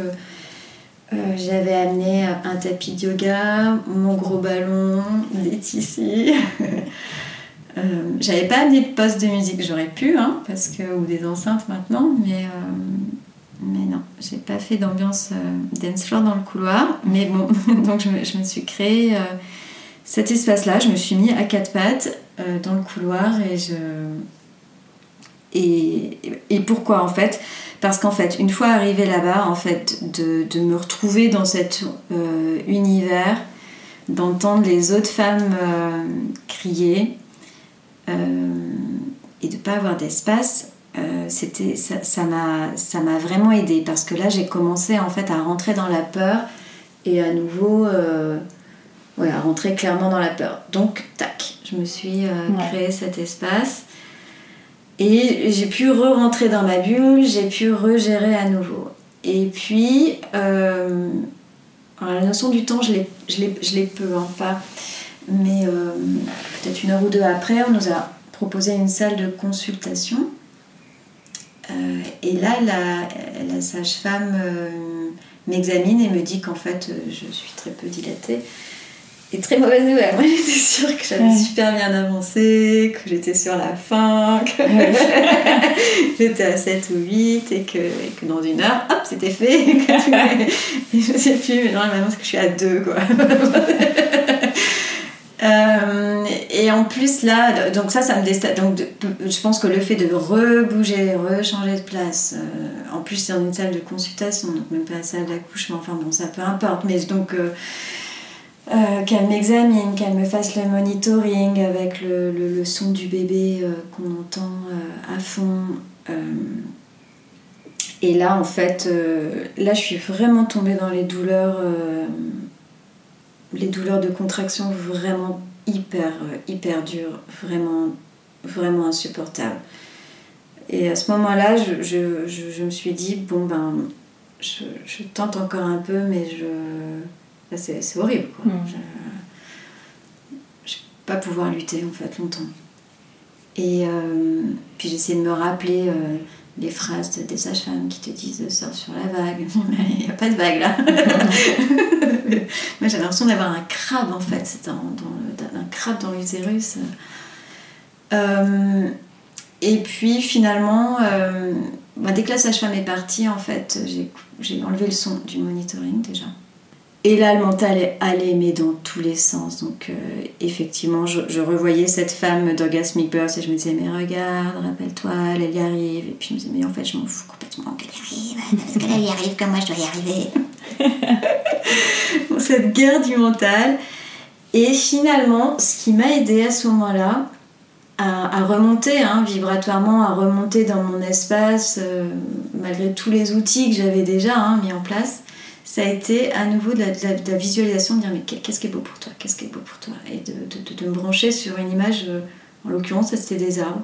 Speaker 4: euh, euh, j'avais amené un tapis de yoga, mon gros ballon, des tissus. [laughs] Euh, j'avais pas amené de poste de musique, j'aurais pu, hein, parce que, ou des enceintes maintenant, mais, euh, mais non, j'ai pas fait d'ambiance euh, dance floor dans le couloir. Mais bon, [laughs] donc je me, suis créé euh, cet espace-là, je me suis mis à quatre pattes euh, dans le couloir et je. Et, et pourquoi en fait? Parce qu'en fait, une fois arrivée là-bas, en fait, de, de me retrouver dans cet euh, univers, d'entendre les autres femmes euh, crier euh, et de pas avoir d'espace, c'était ça m'a ça m'a vraiment aidé parce que là j'ai commencé en fait à rentrer dans la peur et à nouveau ouais, à rentrer clairement dans la peur. Donc tac, je me suis créé cet espace et j'ai pu re-rentrer dans ma bulle, j'ai pu regérer à nouveau. Et puis, euh, la notion du temps, je l'ai peu, hein, pas. Mais euh, peut-être une heure ou deux après, on nous a proposé une salle de consultation. Euh, et là, la, la sage-femme m'examine et me dit qu'en fait, je suis très peu dilatée et très mauvaise nouvelle. Moi, j'étais sûre que j'avais super bien avancé, que j'étais sur la fin, que [laughs] j'étais à 7 ou 8 et que, que dans une heure, hop, c'était fait. et je sais plus, mais non, maintenant, que je suis à 2, quoi. [laughs] Euh, et en plus là, donc ça, ça me déstabilise. Donc je pense que le fait de rebouger, rechanger de place, euh, en plus c'est dans une salle de consultation, donc même pas la salle d'accouchement, enfin bon, ça peu importe. Mais donc euh, euh, qu'elle m'examine, qu'elle me fasse le monitoring avec le, le, son du bébé euh, qu'on entend euh, à fond. et là, en fait, là, je suis vraiment tombée dans les douleurs, les douleurs de contraction vraiment hyper, hyper dures, vraiment, vraiment insupportables. Et à ce moment-là, je, je, je, me suis dit, bon, ben, je, je tente encore un peu, mais je c'est horrible. Quoi. Mm. Je ne vais pas pouvoir lutter en fait longtemps. Et euh, puis j'essaie de me rappeler euh, les phrases des sages-femmes qui te disent sors sur la vague. [laughs] il n'y a pas de vague là. [laughs] [laughs] Moi j'avais l'impression d'avoir un crabe en fait, c'est un, un, crabe dans l'utérus. Euh, et puis finalement, bah, dès que la sage-femme est partie, en fait, j'ai enlevé le son du monitoring déjà. Et là, le mental allait mais dans tous les sens. Donc, euh, effectivement, je, revoyais cette femme d'Orgasmic Birth et je me disais, mais regarde, rappelle-toi, elle, y arrive. Et puis, je me disais, mais en fait, je m'en fous complètement qu'elle y arrive. [laughs] Parce qu'elle y arrive comme moi, je dois y arriver. [laughs] cette guerre du mental. Et finalement, ce qui m'a aidé à ce moment-là, à, remonter hein, vibratoirement, à remonter dans mon espace, euh, malgré tous les outils que j'avais déjà hein, mis en place, ça a été à nouveau de la, visualisation, de dire mais qu'est-ce qui est beau pour toi, qu'est-ce qui est beau pour toi, et de, me brancher sur une image, euh, en l'occurrence c'était des arbres,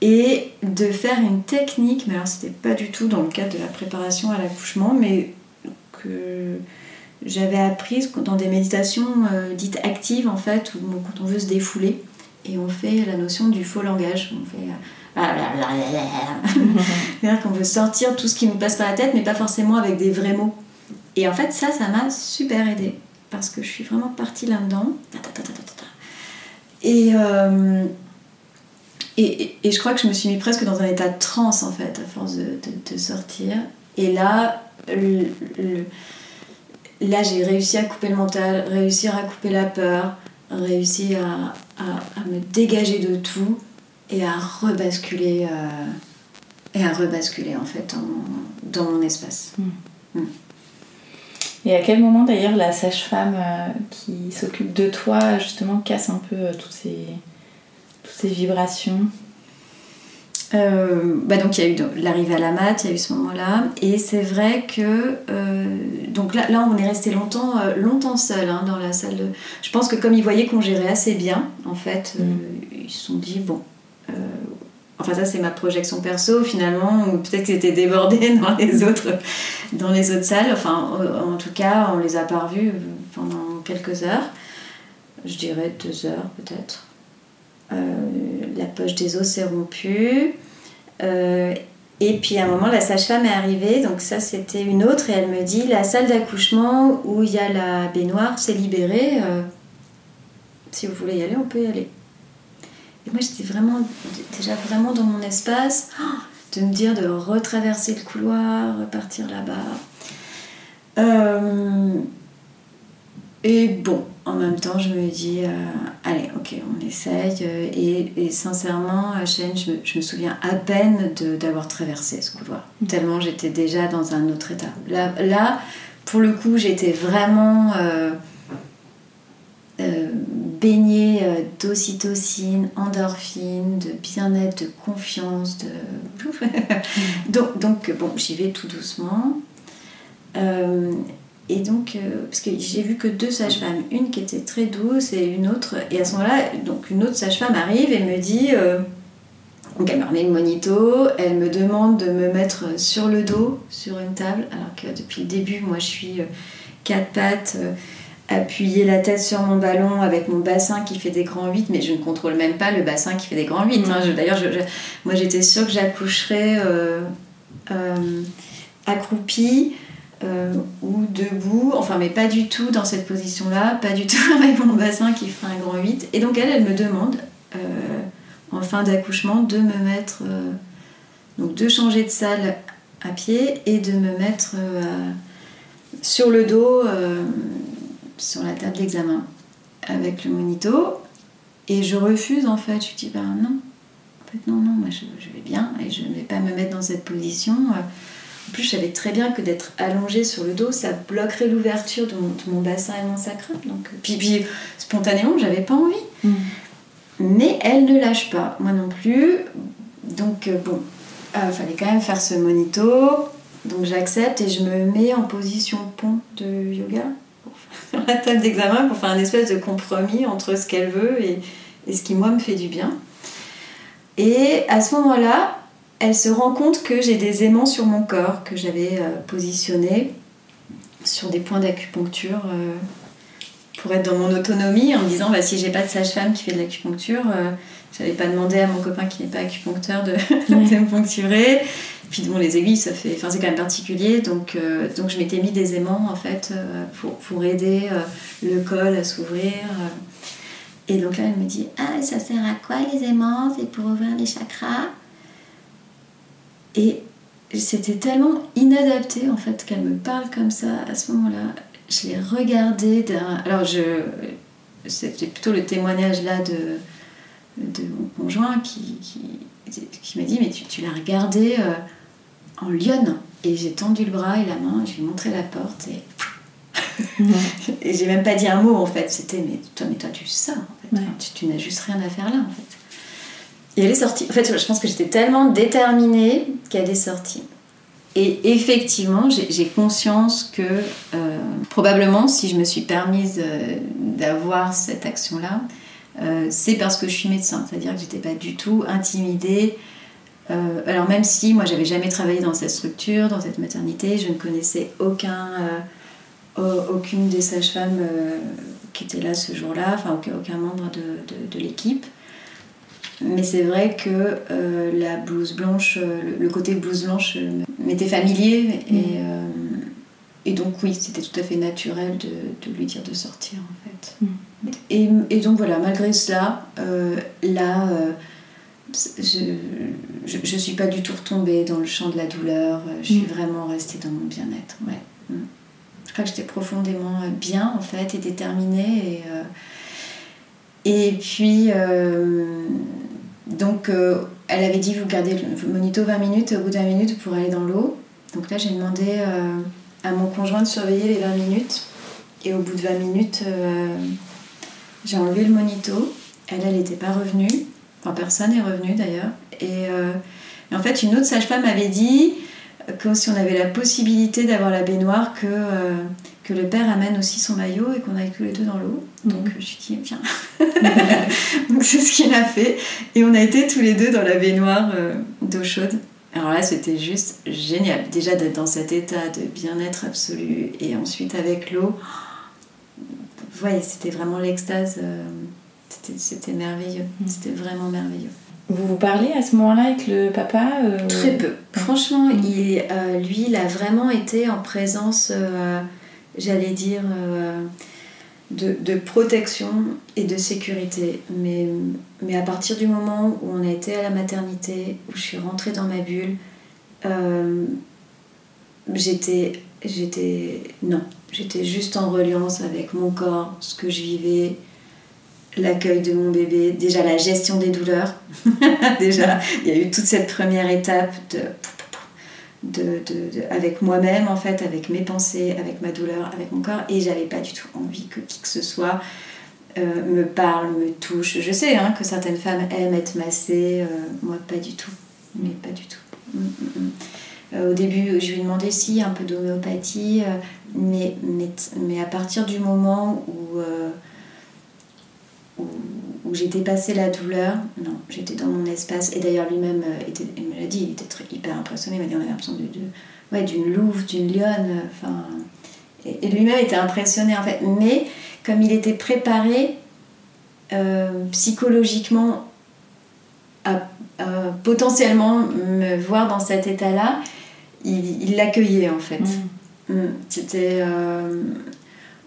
Speaker 4: et de faire une technique, mais alors c'était pas du tout dans le cadre de la préparation à l'accouchement, mais que j'avais apprise dans des méditations euh, dites actives en fait, où quand on veut se défouler, et on fait la notion du faux langage, on fait... Euh, [laughs] C'est-à-dire qu'on veut sortir tout ce qui nous passe par la tête, mais pas forcément avec des vrais mots. Et en fait, ça, ça m'a super aidé parce que je suis vraiment partie là-dedans. Euh, et, et, je crois que je me suis mis presque dans un état de transe en fait, à force de, de, sortir. Et là, là j'ai réussi à couper le mental, réussir à couper la peur, réussi à, à, me dégager de tout et à rebasculer, euh, et à rebasculer en fait dans, dans mon espace. Mm. Mm.
Speaker 3: Et à quel moment d'ailleurs la sage-femme euh, qui s'occupe de toi justement casse un peu euh, toutes, ces, toutes ces vibrations?
Speaker 4: Euh, bah donc il y a eu l'arrivée à la mat, il y a eu ce moment-là, et c'est vrai que donc là, là on est resté longtemps longtemps seul hein, dans la salle. De... Je pense que comme ils voyaient qu'on gérait assez bien, en fait, mm. ils se sont dit bon, Enfin, ça, c'est ma projection perso, finalement, peut-être qu'ils étaient débordés [laughs] dans les autres, dans les autres salles. Enfin, en tout cas, on les a pas revus pendant quelques heures. Je dirais deux heures, peut-être. Euh, la poche des os s'est rompue. Euh, et puis à un moment, la sage-femme est arrivée, donc ça c'était une autre, et elle me dit la salle d'accouchement où il y a la baignoire s'est libérée. Euh, si vous voulez y aller, on peut y aller. Et moi, j'étais vraiment, déjà vraiment dans mon espace, de me dire de retraverser le couloir, repartir là-bas. Euh, et bon, en même temps, je me dis, euh, allez, ok, on essaye. Et, et sincèrement, Shane, je me, je me, souviens à peine d'avoir traversé ce couloir, mm. tellement j'étais déjà dans un autre état. Là, là pour le coup, j'étais vraiment. Euh, baignée d'ocytocine, endorphine, de bien-être, de confiance, de... [laughs] donc, donc, bon, j'y vais tout doucement. Euh, et donc, euh, parce que j'ai vu que deux sages-femmes, une qui était très douce et une autre, et à ce moment-là, donc une autre sage-femme arrive et me dit, euh, donc elle me remet le monito, elle me demande de me mettre sur le dos, sur une table, alors que depuis le début, moi je suis quatre pattes, appuyer la tête sur mon ballon avec mon bassin qui fait des grands 8, mais je ne contrôle même pas le bassin qui fait des grands 8. Hein. D'ailleurs, moi j'étais sûre que j'accoucherais accroupie euh, ou debout, enfin mais pas du tout dans cette position-là, pas du tout [laughs] avec mon bassin qui fait un grand 8. Et donc elle, elle me demande, euh, en fin d'accouchement, de me mettre, euh, donc de changer de salle à pied et de me mettre sur le dos, sur la table d'examen, avec le monito. Et je refuse en fait, je dis ben non, en fait non, non, moi je, je vais bien et je ne vais pas me mettre dans cette position. En plus, je savais très bien que d'être allongée sur le dos, ça bloquerait l'ouverture de, mon, bassin et mon sacrum. Donc, puis, puis spontanément, j'avais pas envie. Mm. Mais elle ne lâche pas, moi non plus. Donc, euh, bon, euh, fallait quand même faire ce monito. Donc, j'accepte et je me mets en position pont de yoga pour la table d'examen pour faire un espèce de compromis entre ce qu'elle veut et, ce qui, moi, me fait du bien. Et à ce moment-là, elle se rend compte que j'ai des aimants sur mon corps que j'avais euh, positionnés sur des points d'acupuncture euh, pour être dans mon autonomie en me disant bah, si j'ai pas de sage-femme qui fait de l'acupuncture, euh, j'avais pas demandé à mon copain qui n'est pas acupuncteur de, [laughs] me poncturer. Puis bon, les aiguilles, ça fait, enfin c'est quand même particulier, donc, donc je m'étais mis des aimants en fait pour, pour aider le col à s'ouvrir. Et donc là, elle me dit Ah, ça sert à quoi les aimants? C'est pour ouvrir les chakras? Et c'était tellement inadapté en fait qu'elle me parle comme ça à ce moment-là. Je l'ai regardée. Alors je. C'était plutôt le témoignage là de, mon conjoint qui, qui, m'a dit Mais tu, l'as regardée euh, en lionne. Et j'ai tendu le bras et la main, je lui ai montré la porte et. [laughs] et j'ai même pas dit un mot en fait. C'était Mais toi, mais toi tu sais ça en fait. Tu, tu n'as juste rien à faire là en fait. Et elle est sortie. En fait, je pense que j'étais tellement déterminée qu'elle est sortie. Et effectivement, j'ai conscience que euh, probablement, si je me suis permise euh, d'avoir cette action-là, euh, c'est parce que je suis médecin. C'est-à-dire que j'étais pas du tout intimidée. Alors même si moi, j'avais jamais travaillé dans cette structure, dans cette maternité, je ne connaissais aucun, aucune des sages-femmes qui étaient là ce jour-là, enfin aucun, aucun membre de, de, de l'équipe. Mais c'est vrai que euh, la blouse blanche, euh, le, côté blouse blanche euh, m'était familier et, mm. et, donc oui, c'était tout à fait naturel de, de, lui dire de sortir en fait. Mm. Et, et, donc voilà, malgré cela, là, je, je, suis pas du tout retombée dans le champ de la douleur, je suis mm. vraiment restée dans mon bien-être. Ouais. Je crois que j'étais profondément bien en fait et déterminée et et puis, donc, euh, elle avait dit vous gardez le monito 20 minutes, au bout de 20 minutes pour aller dans l'eau. Donc là, j'ai demandé euh, à mon conjoint de surveiller les 20 minutes. Et au bout de 20 minutes, euh, j'ai enlevé le monito. Elle, elle n'était pas revenue. Enfin, personne n'est revenu d'ailleurs. Et, et, en fait, une autre sage-femme m'avait dit que si on avait la possibilité d'avoir la baignoire, que que le père amène aussi son maillot et qu'on aille tous les deux dans l'eau. Donc je suis dit, viens. [laughs] Donc c'est ce qu'il a fait. Et on a été tous les deux dans la baignoire euh, d'eau chaude. Alors là, c'était juste génial. Déjà d'être dans cet état de bien-être absolu et ensuite avec l'eau. Vous voyez, c'était vraiment l'extase. Euh, c'était merveilleux. Mm. C'était vraiment merveilleux.
Speaker 3: Vous vous parlez à ce moment-là avec le papa
Speaker 4: euh, Très peu. Franchement, mm. il, lui, il a vraiment été en présence j'allais dire, euh, de, protection et de sécurité. Mais, mais à partir du moment où on a été à la maternité, où je suis rentrée dans ma bulle, euh, j'étais, j'étais, non, j'étais juste en reliance avec mon corps, ce que je vivais, l'accueil de mon bébé, déjà la gestion des douleurs. [laughs] déjà, il y a eu toute cette première étape avec moi-même, en fait, avec mes pensées, avec ma douleur, avec mon corps, et j'avais pas du tout envie que qui que ce soit euh, me parle, me touche. Je sais hein, que certaines femmes aiment être massées, euh, moi pas du tout, mais pas du tout. Mm, mm, mm. Euh, au début, je lui ai demandé si un peu d'homéopathie, mais, mais, mais, à partir du moment où, où, où j'étais passée la douleur, non, j'étais dans mon espace. Et d'ailleurs, lui-même, il me l'a dit, il était très, hyper impressionné, il m'a dit on avait l'impression de, de, ouais, d'une louve, d'une lionne. Enfin, et, et lui-même était impressionné en fait. Mais comme il était préparé euh, psychologiquement à, potentiellement me voir dans cet état-là, il l'accueillait en fait. Mm. Mm. C'était, euh,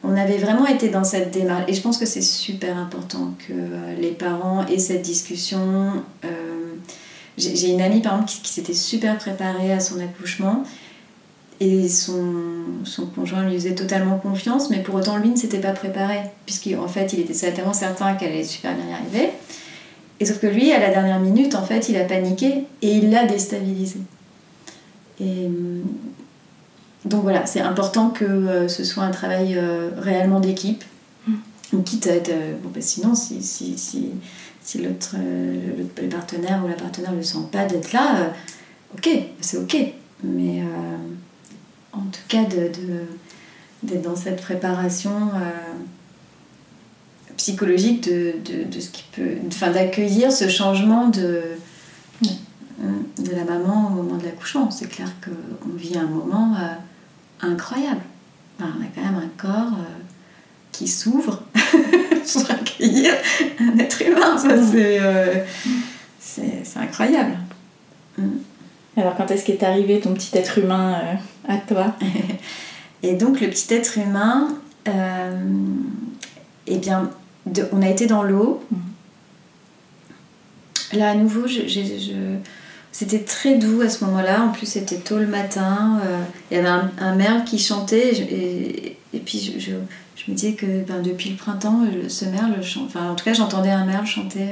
Speaker 4: on avait vraiment été dans cette démarche et je pense que c'est super important que les parents aient cette discussion. Euh, j'ai une amie par exemple qui, qui s'était super préparée à son accouchement et son, son, conjoint lui faisait totalement confiance, mais pour autant lui ne s'était pas préparé, puisqu'en fait il était tellement certain qu'elle allait super bien y arriver. Et sauf que lui, à la dernière minute, en fait, il a paniqué et il l'a déstabilisé. Et euh, donc voilà, c'est important que euh, ce soit un travail euh, réellement d'équipe, mm. quitte à être. bon, bah, sinon, si, si, si, si l'autre, le, le, partenaire ou la partenaire ne sent pas d'être là, ok, c'est ok. Mais en tout cas d'être de, dans cette préparation euh, psychologique de, de, ce qui peut enfin d'accueillir ce changement de de la maman au moment de l'accouchement c'est clair qu'on vit un moment euh, incroyable on a quand même un corps euh, qui s'ouvre [laughs] pour accueillir un être humain c'est incroyable
Speaker 3: mm. Alors quand est-ce qu'est arrivé ton petit être humain euh, à toi? [laughs]
Speaker 4: Et donc le petit être humain, euh, eh bien, on a été dans l'eau. Mm. Là à nouveau, c'était très doux à ce moment-là. En plus, c'était tôt le matin. Euh, il y avait un, merle qui chantait. Et, puis, je, me disais que ben, depuis le printemps, ce merle, enfin, en tout cas, j'entendais un merle chanter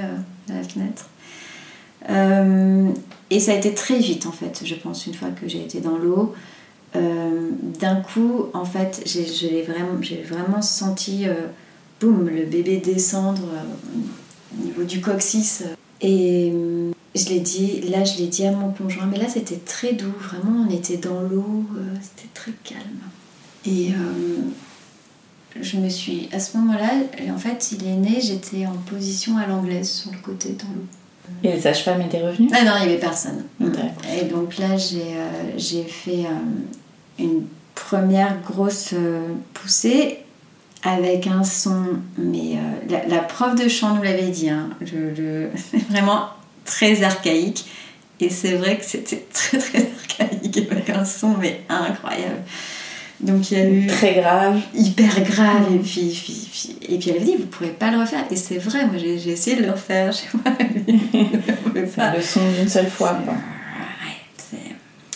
Speaker 4: à la fenêtre. Et ça a été très vite en fait, je pense, une fois que j'ai été dans l'eau. Euh, d'un coup, en fait, j'ai vraiment, vraiment senti, euh, boum, le bébé descendre euh, au niveau du coccyx. Et je l'ai dit, là je l'ai dit à mon conjoint, mais là c'était très doux, vraiment on était dans l'eau, c'était très calme. Et je me suis, à ce moment-là, en fait il est né, j'étais en position à l'anglaise sur le côté dans l'eau.
Speaker 3: Et les sages-femmes étaient revenues?
Speaker 4: Ah non, il n'y avait personne. Et donc là, j'ai euh, fait euh, une première grosse euh, poussée avec un son, mais la, prof de chant nous l'avait dit, hein, le, [laughs] vraiment très archaïque. Et c'est vrai que c'était [laughs] très très archaïque avec un son mais incroyable. Donc il y a eu.
Speaker 3: Très grave.
Speaker 4: Hyper grave. Et, puis, et puis elle avait dit, vous ne pourrez pas le refaire. Et c'est vrai, moi j'ai essayé de le refaire chez moi. [laughs] [laughs]
Speaker 3: c'est le son d'une seule fois. Quoi.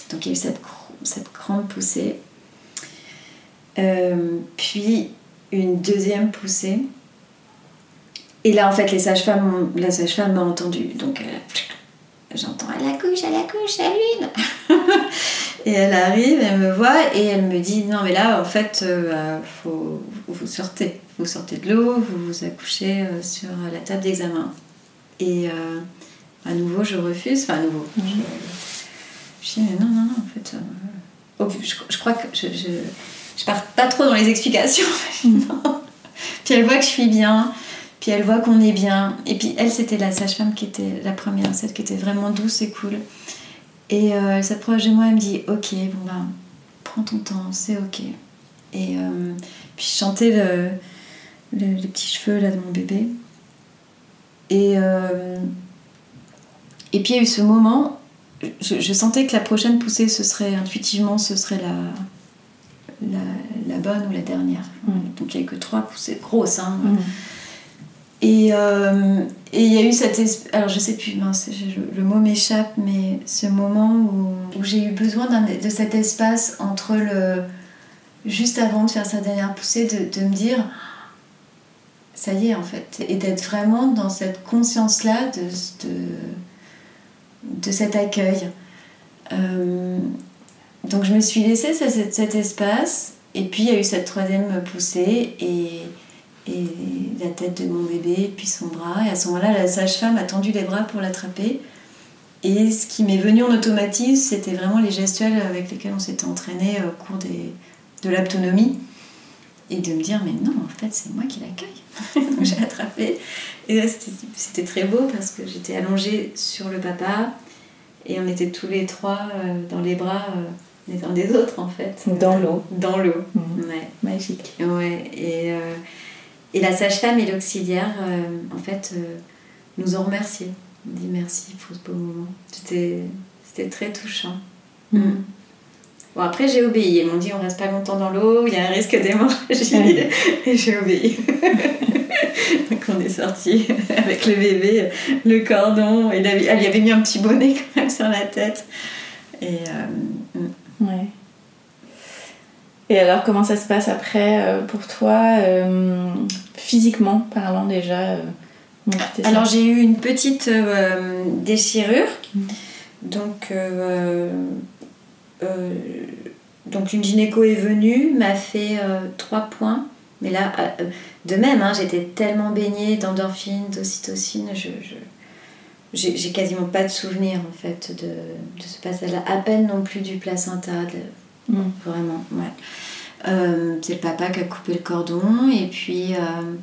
Speaker 4: Donc il y a eu cette, cette grande poussée. Euh, puis une deuxième poussée. Et là, en fait, les sages-femmes, la sage-femme m'a entendu. Donc, euh, j'entends, elle accouche, elle accouche, salut [laughs] Et elle arrive, elle me voit et elle me dit non mais là en fait euh, bah, faut, vous sortez, vous sortez de l'eau, vous vous accouchez euh, sur la table d'examen. Et à nouveau je refuse, enfin à nouveau. Mhm. Je, dis mais non non non en fait je, crois que je, je, je, pars pas trop dans les explications. Mhm. [laughs] puis elle voit que je suis bien. Puis elle voit qu'on est bien. Et puis elle, c'était la sage-femme qui était la première, celle qui était vraiment douce et cool. Et euh, elle s'approche de moi, elle me dit Ok, bon ben, prends ton temps, c'est ok. Et euh, puis je chantais le, les petits cheveux là de mon bébé. Et, euh, et puis il y a eu ce moment, je, sentais que la prochaine poussée, ce serait intuitivement, ce serait la, la, bonne ou la dernière. Mm. Donc il n'y a que trois poussées grosses. Hein. Mm. Et euh, et il y a eu cette. Alors je sais plus, le, mot m'échappe, mais ce moment où, où j'ai eu besoin de cet espace entre le. Juste avant de faire sa dernière poussée, de, de me dire ça y est en fait. Et d'être vraiment dans cette conscience-là de, de, de, cet accueil. Euh, donc je me suis laissée cet, cet espace, et puis il y a eu cette troisième poussée, et et la tête de mon bébé, puis son bras. Et à ce moment-là, la sage-femme a tendu les bras pour l'attraper. Et ce qui m'est venu en automatisme, c'était vraiment les gestuels avec lesquels on s'était entraîné au cours des, de l'autonomie. Et de me dire, mais non, en fait, c'est moi qui l'accueille. [laughs] Donc j'ai attrapé. Et là, c'était très beau parce que j'étais allongée sur le papa et on était tous les trois euh, dans les bras euh, les uns des autres, en fait.
Speaker 3: Dans l'eau.
Speaker 4: Dans l'eau,
Speaker 3: Mhm.
Speaker 4: ouais.
Speaker 3: Magique.
Speaker 4: Ouais, et, euh, et la sage-femme et l'auxiliaire, euh, en fait, euh, nous ont remerciés. On dit merci pour ce beau moment. C'était très touchant.
Speaker 3: Mhm.
Speaker 4: Bon, après, j'ai obéi. Ils m'ont dit on reste pas longtemps dans l'eau, il y a un risque d'hémorragie.
Speaker 3: Ouais. [laughs]
Speaker 4: Et j'ai obéi. [laughs] Donc, on est sorti [laughs] avec le bébé, le cordon. Il avait, elle y avait mis un petit bonnet quand même sur la tête. Et euh,
Speaker 3: Ouais. Et alors, comment ça se passe après euh, pour toi, euh, physiquement parlant déjà euh,
Speaker 4: Alors j'ai eu une petite déchirure.
Speaker 3: Mhm.
Speaker 4: Donc, donc une gynéco est venue, m'a fait trois points. Mais là, de même, hein, j'étais tellement baignée d'endorphine, d'ocytocine, je, je- j'ai j'ai quasiment pas de souvenir en fait de, de ce passage-là. À peine non plus du placenta, de-
Speaker 3: Mhm.
Speaker 4: vraiment, ouais. Euh, c'est le papa qui a coupé le cordon et puis euh,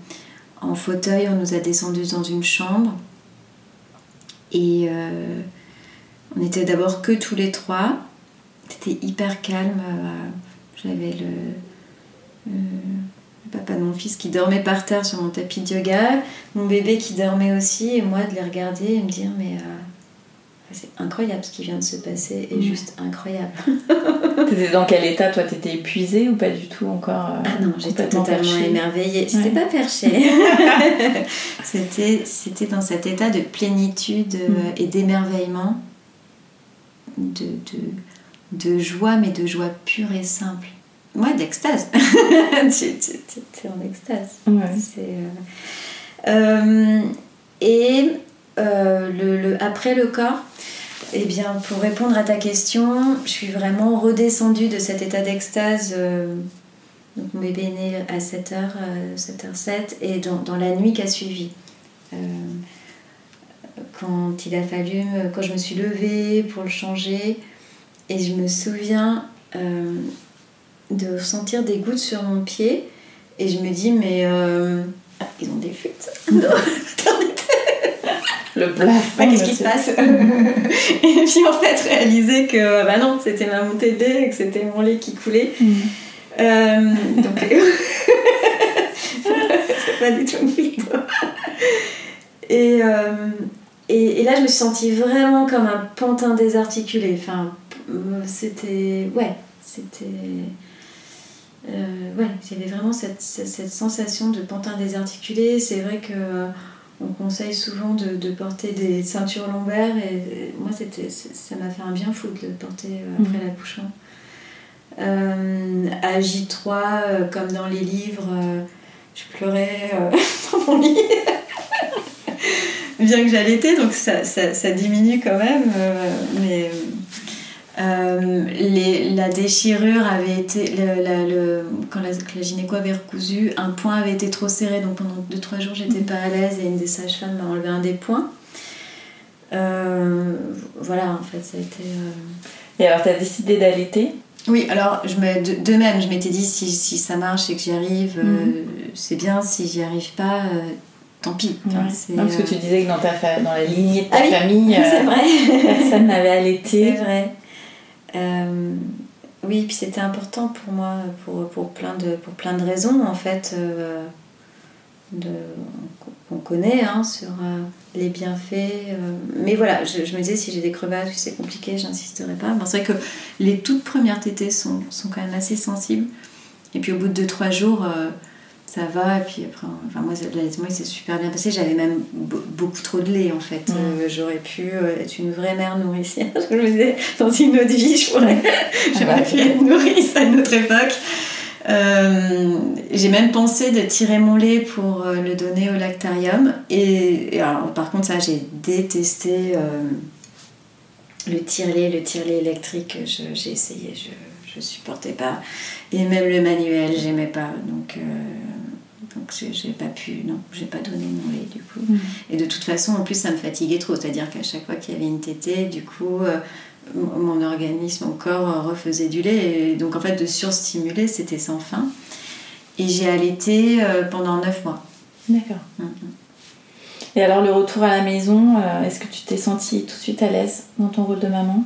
Speaker 4: en fauteuil, on nous a descendus dans une chambre et euh, on était d'abord que tous les trois. C'était hyper calme. J'avais le, le papa de mon fils qui dormait par terre sur mon tapis de yoga, mon bébé qui dormait aussi et moi de les regarder et me dire mais c'est incroyable ce qui vient de se passer et
Speaker 3: Ouais.
Speaker 4: juste incroyable. [laughs] [laughs]
Speaker 3: T'étais dans quel état Toi, t'étais épuisée ou pas du tout encore euh,
Speaker 4: Ah non, j'étais totalement
Speaker 3: perchée?
Speaker 4: émerveillée. J'étais
Speaker 3: Ouais.
Speaker 4: pas perchée. [laughs] c'était, c'était dans cet état de plénitude euh,
Speaker 3: Mm.
Speaker 4: et d'émerveillement, de, de, de joie, mais de joie pure et simple. Ouais, d'extase. tu, tu, tu- t'es en extase.
Speaker 3: Ouais.
Speaker 4: C'est, euh, euh, et euh, le, le- après le corps, eh bien, pour répondre à ta question, je suis vraiment redescendue de cet état d'extase. euh, donc mon bébé est né à 7h, euh, 7h07, et dans, la nuit qui a suivi. Euh, quand il a fallu, quand je me suis levée pour le changer, et je me souviens de sentir des gouttes sur mon pied, et je me dis, mais ils ont des fuites. [laughs]
Speaker 3: Le plafond.
Speaker 4: Qu'est-ce qui se passe [laughs] Et puis en fait, réaliser que bah non, c'était ma montée de lait et que c'était mon lait qui coulait.
Speaker 3: Mhm.
Speaker 4: Euh, donc, [laughs] c'est pas du tout une fuite. Et, euh, et, et là, je me suis sentie vraiment comme un pantin désarticulé. Enfin, c'était. Ouais, c'était. euh, ouais, j'avais vraiment cette, cette, cette sensation de pantin désarticulé. C'est vrai que on conseille souvent de, de porter des ceintures lombaires et, et moi, c'était, ça m'a fait un bien fou de le porter euh, après l'accouchement. Euh, à J3, euh, comme dans les livres, euh, je pleurais [laughs] dans mon lit. [laughs] Bien que j'allaitais, donc ça, ça, ça diminue quand même. mais euh, les- la déchirure avait été. le- la- le- quand, la, la gynéco avait recousu, un point avait été trop serré, donc pendant 2-3 jours j'étais pas à l'aise et une des sages-femmes m'a enlevé un des points. Euh, voilà, en fait, ça a été. euh,
Speaker 3: Et alors, t'as décidé d'allaiter?
Speaker 4: Oui, alors je me, de, de même, je m'étais dit si, si ça marche et que j'y arrive,
Speaker 3: Mhm.
Speaker 4: c'est bien. Si j'y arrive pas, tant pis. Enfin,
Speaker 3: Ouais.
Speaker 4: c'est,
Speaker 3: Non, parce que tu disais que dans, ta fa- dans la lignée de ta
Speaker 4: Ah oui,
Speaker 3: famille, [laughs]
Speaker 4: c'est vrai.
Speaker 3: personne n'avait
Speaker 4: c'est
Speaker 3: allaité.
Speaker 4: vrai. Euh, oui, puis c'était important pour moi pour, pour, plein de, pour plein de raisons en fait. euh, connaît hein, sur euh, les bienfaits. mais voilà, je, me disais si j'ai des crevasses, si c'est compliqué, j'insisterai pas. C'est vrai que les toutes premières tétées sont, sont quand même assez sensibles. Et puis au bout de 2-3 jours, ça va. Et puis après, enfin, moi, l'allaitement, il s'est super bien passé. J'avais même be- beaucoup trop de lait en fait.
Speaker 3: Mm.
Speaker 4: Euh, J'aurais pu euh, être une vraie mère nourricière. [laughs] Je me disais, dans une autre vie, je pourrais. [laughs] J'aurais pu être nourrice à une autre époque. Euh, j'ai même pensé de tirer mon lait pour le donner au lactarium. Et, et alors, par contre, ça, j'ai détesté euh, le tire-lait, le tire-lait électrique. J'ai essayé, je, je supportais pas. Et même le manuel, j'aimais pas. Donc, euh, Donc j'ai pas pu, non, j'ai pas donné mon lait du coup.
Speaker 3: Mm.
Speaker 4: Et de toute façon, en plus, ça me fatiguait trop. C'est-à-dire qu'à chaque fois qu'il y avait une tétée, du coup, euh, mon organisme, mon corps refaisait du lait. Et donc en fait, de surstimuler, c'était sans fin. Et j'ai allaité euh, pendant 9 mois.
Speaker 3: D'accord.
Speaker 4: Mhm.
Speaker 3: Et alors le retour à la maison, euh, est-ce que tu t'es sentie tout de suite à l'aise dans ton rôle de maman?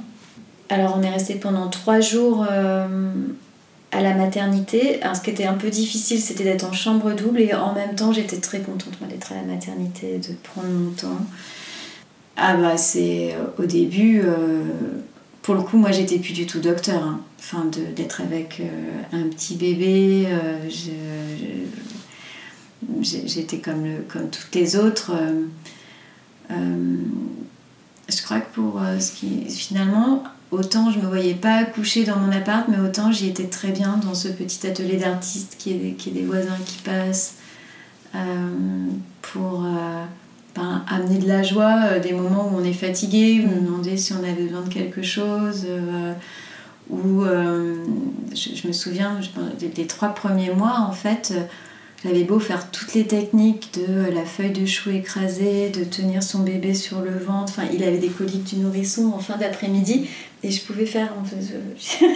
Speaker 4: Alors on est resté pendant 3 jours à la maternité. Alors ce qui était un peu difficile, c'était d'être en chambre double et en même temps, j'étais très contente d'être à la maternité, de prendre mon temps. Ah bah c'est euh, au début, euh, pour le coup, moi j'étais plus du tout docteur. hein. Enfin, d'être avec euh, un petit bébé, j'étais comme, le, comme toutes les autres. je crois que pour ce qui finalement, autant je me voyais pas accoucher dans mon appart, mais autant j'y étais très bien dans ce petit atelier d'artiste qui est, des- qui est des voisins qui passent euh, pour euh, ben, amener de la joie, euh, des moments où on est fatigué, vous nous demandez si on avait besoin de quelque chose. ou je, je me souviens, je pense, des, des trois premiers mois, en fait, j'avais beau faire toutes les techniques de la feuille de chou écrasée, de tenir son bébé sur le ventre. Enfin, il avait des coliques du nourrisson en fin d'après-midi et je pouvais faire. En fait, [laughs]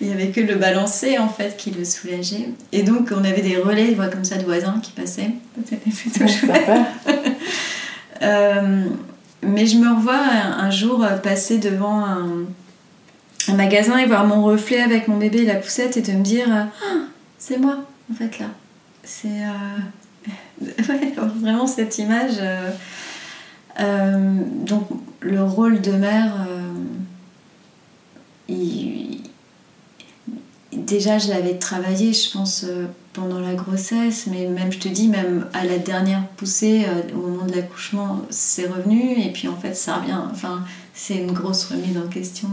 Speaker 4: il n'y avait que le balancer en fait qui le soulageait. Et donc, on avait des relais, je vois comme ça, de voisins qui passaient. C'était plutôt chouette. [laughs] Euh, mais je me revois un, un jour passer devant un, un magasin et voir mon reflet avec mon bébé et la poussette et de me dire Ah, c'est moi en fait là. C'est euh, [laughs] vraiment cette image. euh, euh, donc le rôle de mère, il- déjà je l'avais travaillé, je pense, pendant la grossesse, mais même je te dis, même à la dernière poussée, au moment de l'accouchement, c'est revenu et puis en fait ça revient. Enfin, c'est une grosse remise en question.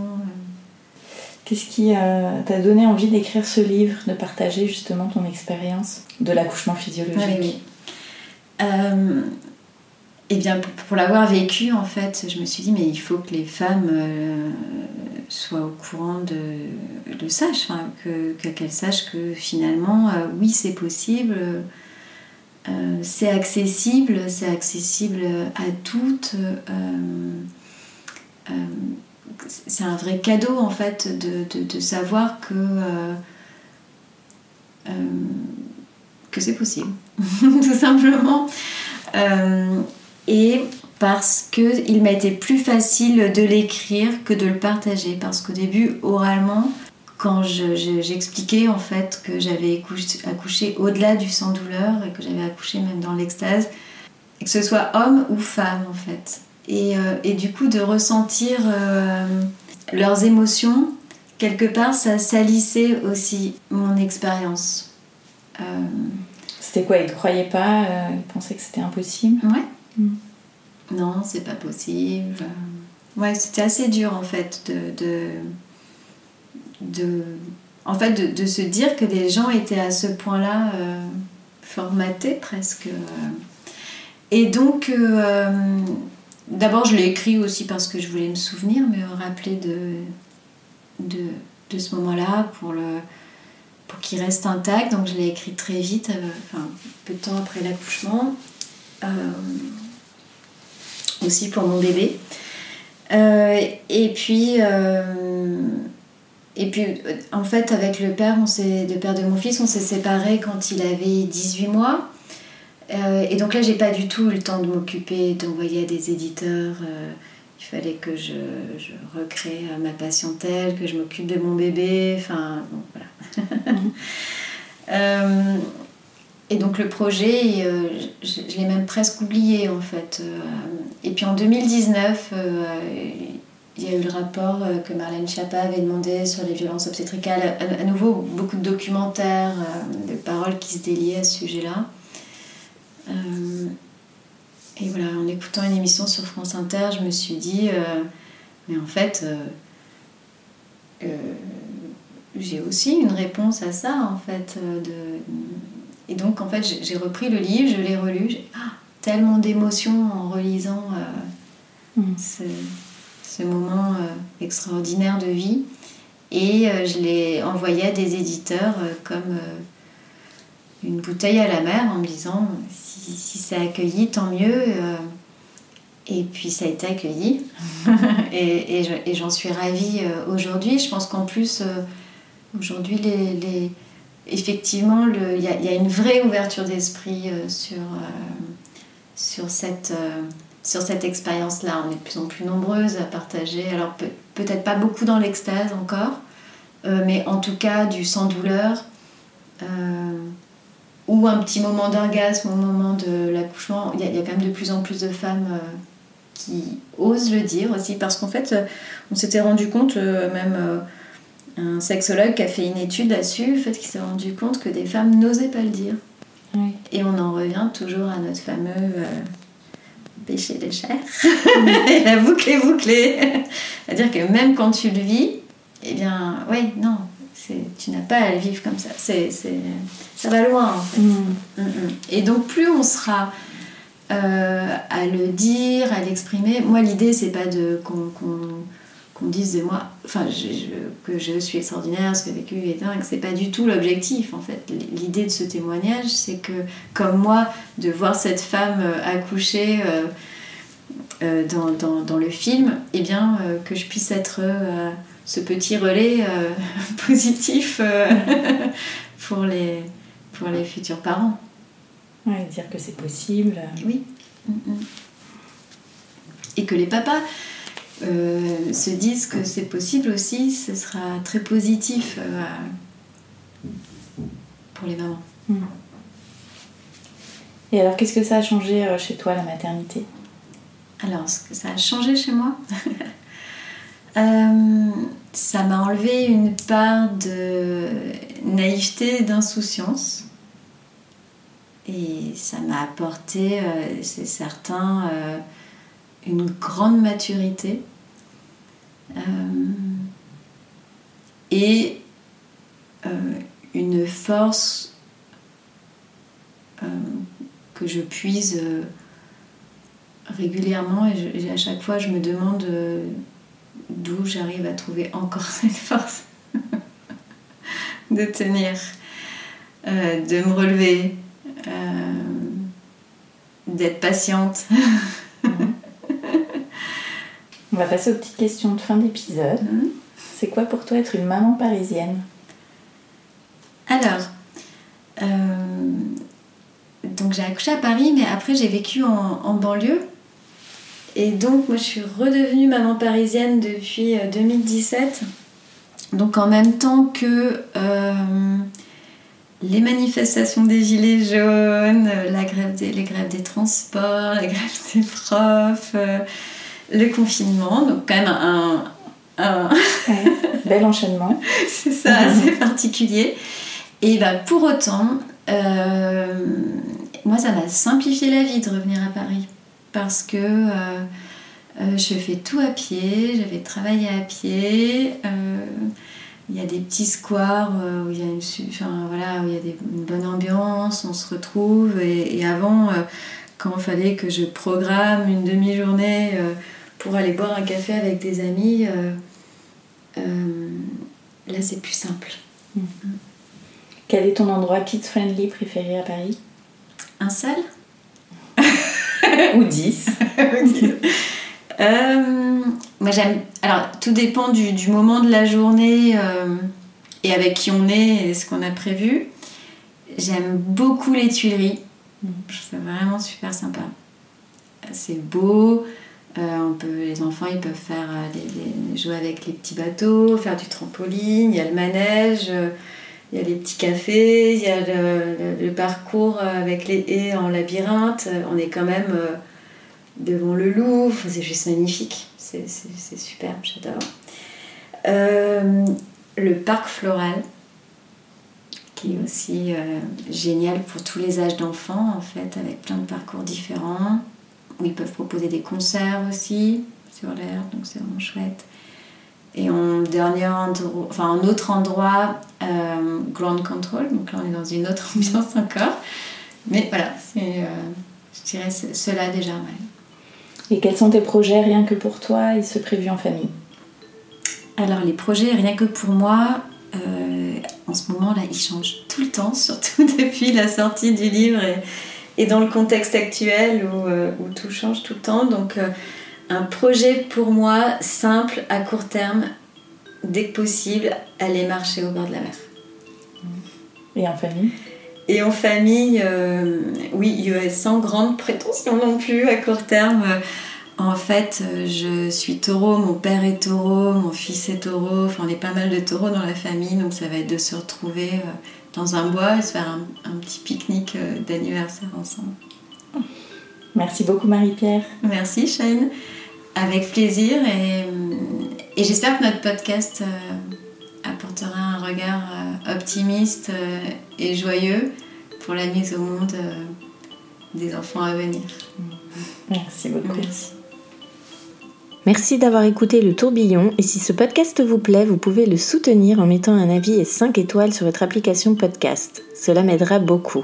Speaker 3: Qu'est-ce qui euh, t'a donné envie d'écrire ce livre, de partager justement ton expérience de l'accouchement physiologique?
Speaker 4: Euh, eh bien, pour, l'avoir vécu, en fait, je me suis dit, mais il faut que les femmes euh, soient au courant de, que, que- qu'elles sachent que finalement, oui, c'est possible, c'est accessible, c'est accessible à toutes. C'est un vrai cadeau, en fait, de, savoir que. euh, euh, que c'est possible, [laughs] tout simplement. Euh, et parce que il m'a été plus facile de l'écrire que de le partager. Parce qu'au début, oralement, quand je- je- j'expliquais en fait que j'avais accouché, au-delà du sans-douleur et que j'avais accouché même dans l'extase, que ce soit homme ou femme en fait. Et, euh, et du coup, de ressentir euh, leurs émotions, quelque part, ça salissait aussi mon expérience. Euh,
Speaker 3: C'était quoi Ils ne croyaient pas euh, Ils pensaient que c'était impossible?
Speaker 4: Ouais.
Speaker 3: Mm.
Speaker 4: Non, c'est pas possible. Euh, Ouais, c'était assez dur en fait de. de, de- en fait, de, de se dire que les gens étaient à ce point-là formatés presque. Et donc, d'abord, je l'ai écrit aussi parce que je voulais me souvenir, me rappeler de, ce moment-là pour qu'il reste intact. Donc, je l'ai écrit très vite, euh, peu de temps après l'accouchement. Euh, aussi pour mon bébé. Euh, et puis, et puis en fait, avec le père, on le père de mon fils, on s'est séparés quand il avait 18 mois. Euh, et donc là, j'ai pas du tout eu le temps de m'occuper, d'envoyer à des éditeurs. euh, il fallait que je, je recrée euh, ma patientèle, que je m'occupe de mon bébé. Enfin, bon, voilà. [laughs] Euh, et donc le projet, je, je l'ai même presque oublié en fait. Et puis en 2019, euh, il y a eu le rapport que Marlène Schiappa avait demandé sur les violences obstétricales. À, à nouveau, beaucoup de documentaires, de paroles qui se déliaient à ce sujet-là. Euh, et voilà, en écoutant une émission sur France Inter, je me suis dit, euh, mais en fait, euh, j'ai aussi une réponse à ça en fait. de, et donc, en fait, j'ai repris le livre, je l'ai relu. J'ai ah, tellement d'émotions en relisant
Speaker 3: Mm.
Speaker 4: ce, ce moment extraordinaire de vie. Et je l'ai envoyé à des éditeurs comme, une bouteille à la mer en me disant si, si c'est accueilli, tant mieux. et puis ça a été accueilli. [laughs] et, et j'en suis ravie aujourd'hui. Je pense qu'en plus, aujourd'hui, les, les, effectivement, il y, y, a une vraie ouverture d'esprit sur, sur cette sur cette expérience-là. On est de plus en plus nombreuses à partager. Alors peut-être pas beaucoup dans l'extase encore, euh, mais en tout cas du sans douleur. Euh, ou un petit moment d'orgasme au moment de l'accouchement. Il y, a quand même de plus en plus de femmes euh, qui osent le dire aussi, parce qu'en fait, on s'était rendu compte, même un sexologue qui a fait une étude là-dessus, fait, qui s'est rendu compte que des femmes n'osaient pas le dire. Et on en revient toujours à notre fameux péché de chair. [laughs] la boucle est bouclée. [laughs] C'est-à-dire que même quand tu le vis, eh bien, oui, non, tu n'as pas à le vivre comme ça. C'est, ça va loin, en fait. Mm. Mm, mm. Et donc, plus on sera euh, à le dire, à l'exprimer, moi, l'idée, c'est pas de qu'on, dise de moi, enfin, que je suis extraordinaire, ce que j'ai vécu est dingue. C'est pas du tout l'objectif, en fait. L'idée de ce témoignage, c'est que, comme moi, de voir cette femme euh, accoucher. Euh, dans, dans, dans, le film, eh bien, que je puisse être ce petit relais euh, [laughs] positif euh, [laughs] pour, les, pour les futurs parents.
Speaker 3: Ouais, dire que c'est possible.
Speaker 4: Oui. Mm, mm. Et que les papas euh, se disent que c'est possible aussi, ce sera très positif pour les mamans. Mm.
Speaker 3: Et alors, qu'est-ce que ça a changé chez toi, la maternité?
Speaker 4: Alors, ce que ça a changé chez moi? [laughs] Euh, ça m'a enlevé une part de naïveté d'insouciance. Et ça m'a apporté, euh, c'est certain, euh, une grande maturité. et une force que je puise régulièrement. Et, et, à chaque fois, je me demande d'où j'arrive à trouver encore [laughs] cette force de tenir, euh, de me relever, euh, d'être patiente. [laughs]
Speaker 3: On va passer aux petites questions de fin d'épisode. Mhm. C'est quoi pour toi être une maman parisienne?
Speaker 4: Alors, euh, donc j'ai accouché à Paris, mais après j'ai vécu en banlieue. Et donc, moi, je suis redevenue maman parisienne depuis 2017. Euh, donc, en même temps que euh, les manifestations des Gilets jaunes, la grève des, les grèves des transports, la grève des profs, euh, le confinement. Donc, quand même un. [laughs]
Speaker 3: bel enchaînement.
Speaker 4: C'est ça, assez particulier. Et bah, pour autant, moi, ça m'a simplifié la vie de revenir à Paris parce que euh, euh, je fais tout à pied, j'avais travaillé à pied. Euh, il y a des petits squares où il y a une, enfin, voilà, où il y a une bonne ambiance, on se retrouve. Et, avant, quand il fallait que je programme une demi-journée pour aller boire un café avec des amis, là c'est plus simple. Mm.
Speaker 3: Quel est ton endroit kids-friendly préféré à Paris?
Speaker 4: Un seul [laughs] [laughs]
Speaker 3: Ou 10
Speaker 4: euh, Moi j'aime. Alors tout dépend du, moment de la journée euh, et avec qui on est et ce qu'on a prévu. J'aime beaucoup les Tuileries. C'est vraiment super sympa. C'est beau. Euh, on peut, les enfants ils peuvent faire jouer avec les petits bateaux, faire du trampoline, il y a le manège il y a les petits cafés, il y a le, parcours avec les haies en labyrinthe. On est quand même euh, devant le Louvre, c'est juste magnifique. C'est superbe, j'adore. Euh, le parc floral, qui est aussi euh, génial pour tous les âges d'enfants, en fait, avec plein de parcours différents, où ils peuvent proposer des concerts aussi sur l'air, donc c'est vraiment chouette. Et en dernier endroit, enfin en autre endroit, euh, ground control. Donc là, on est dans une autre [laughs] ambiance encore. Mais voilà, c'est, euh, je dirais cela déjà.
Speaker 3: Et quels sont tes projets rien que pour toi et ce prévu en famille?
Speaker 4: Alors les projets rien que pour moi, euh, en ce moment-là, il change tout le temps, [laughs] surtout depuis la sortie du livre et, dans le contexte actuel où, tout change tout le temps. Donc, un projet pour moi simple, à court terme, dès que possible, aller marcher au bord de la mer.
Speaker 3: Et en famille?
Speaker 4: Et en famille, euh, oui, sans grande prétention non plus à court terme. En fait, euh, je suis taureau, mon père est taureau, mon fils est taureau, enfin on est pas mal de taureaux dans la famille, donc ça va être de se retrouver euh, dans un bois et se faire un, petit pique-nique d'anniversaire ensemble.
Speaker 3: Merci beaucoup Marie-Pierre.
Speaker 4: Merci Shane, avec plaisir et, et j'espère que notre podcast apportera un regard euh, optimiste euh, et joyeux pour la mise au monde euh, des enfants à venir.
Speaker 3: Merci beaucoup.
Speaker 4: Merci.
Speaker 1: Merci d'avoir écouté le tourbillon et si ce podcast vous plaît, vous pouvez le soutenir en mettant un avis et 5 étoiles sur votre application podcast. Cela m'aidera beaucoup.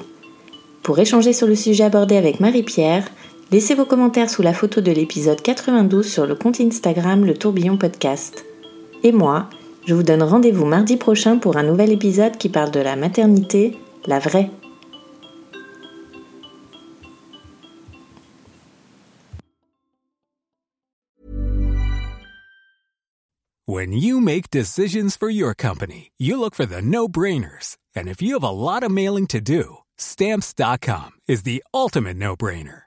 Speaker 1: Pour échanger sur le sujet abordé avec Marie-Pierre, laissez vos commentaires sous la photo de l'épisode 92 sur le compte Instagram Le Tourbillon Podcast. Et moi, je vous donne rendez-vous mardi prochain pour un nouvel épisode qui parle de la maternité, la vraie.
Speaker 5: When you make decisions for your company, you look for the no-brainers. And if you have a lot of mailing to do, stamps.com is the ultimate no-brainer.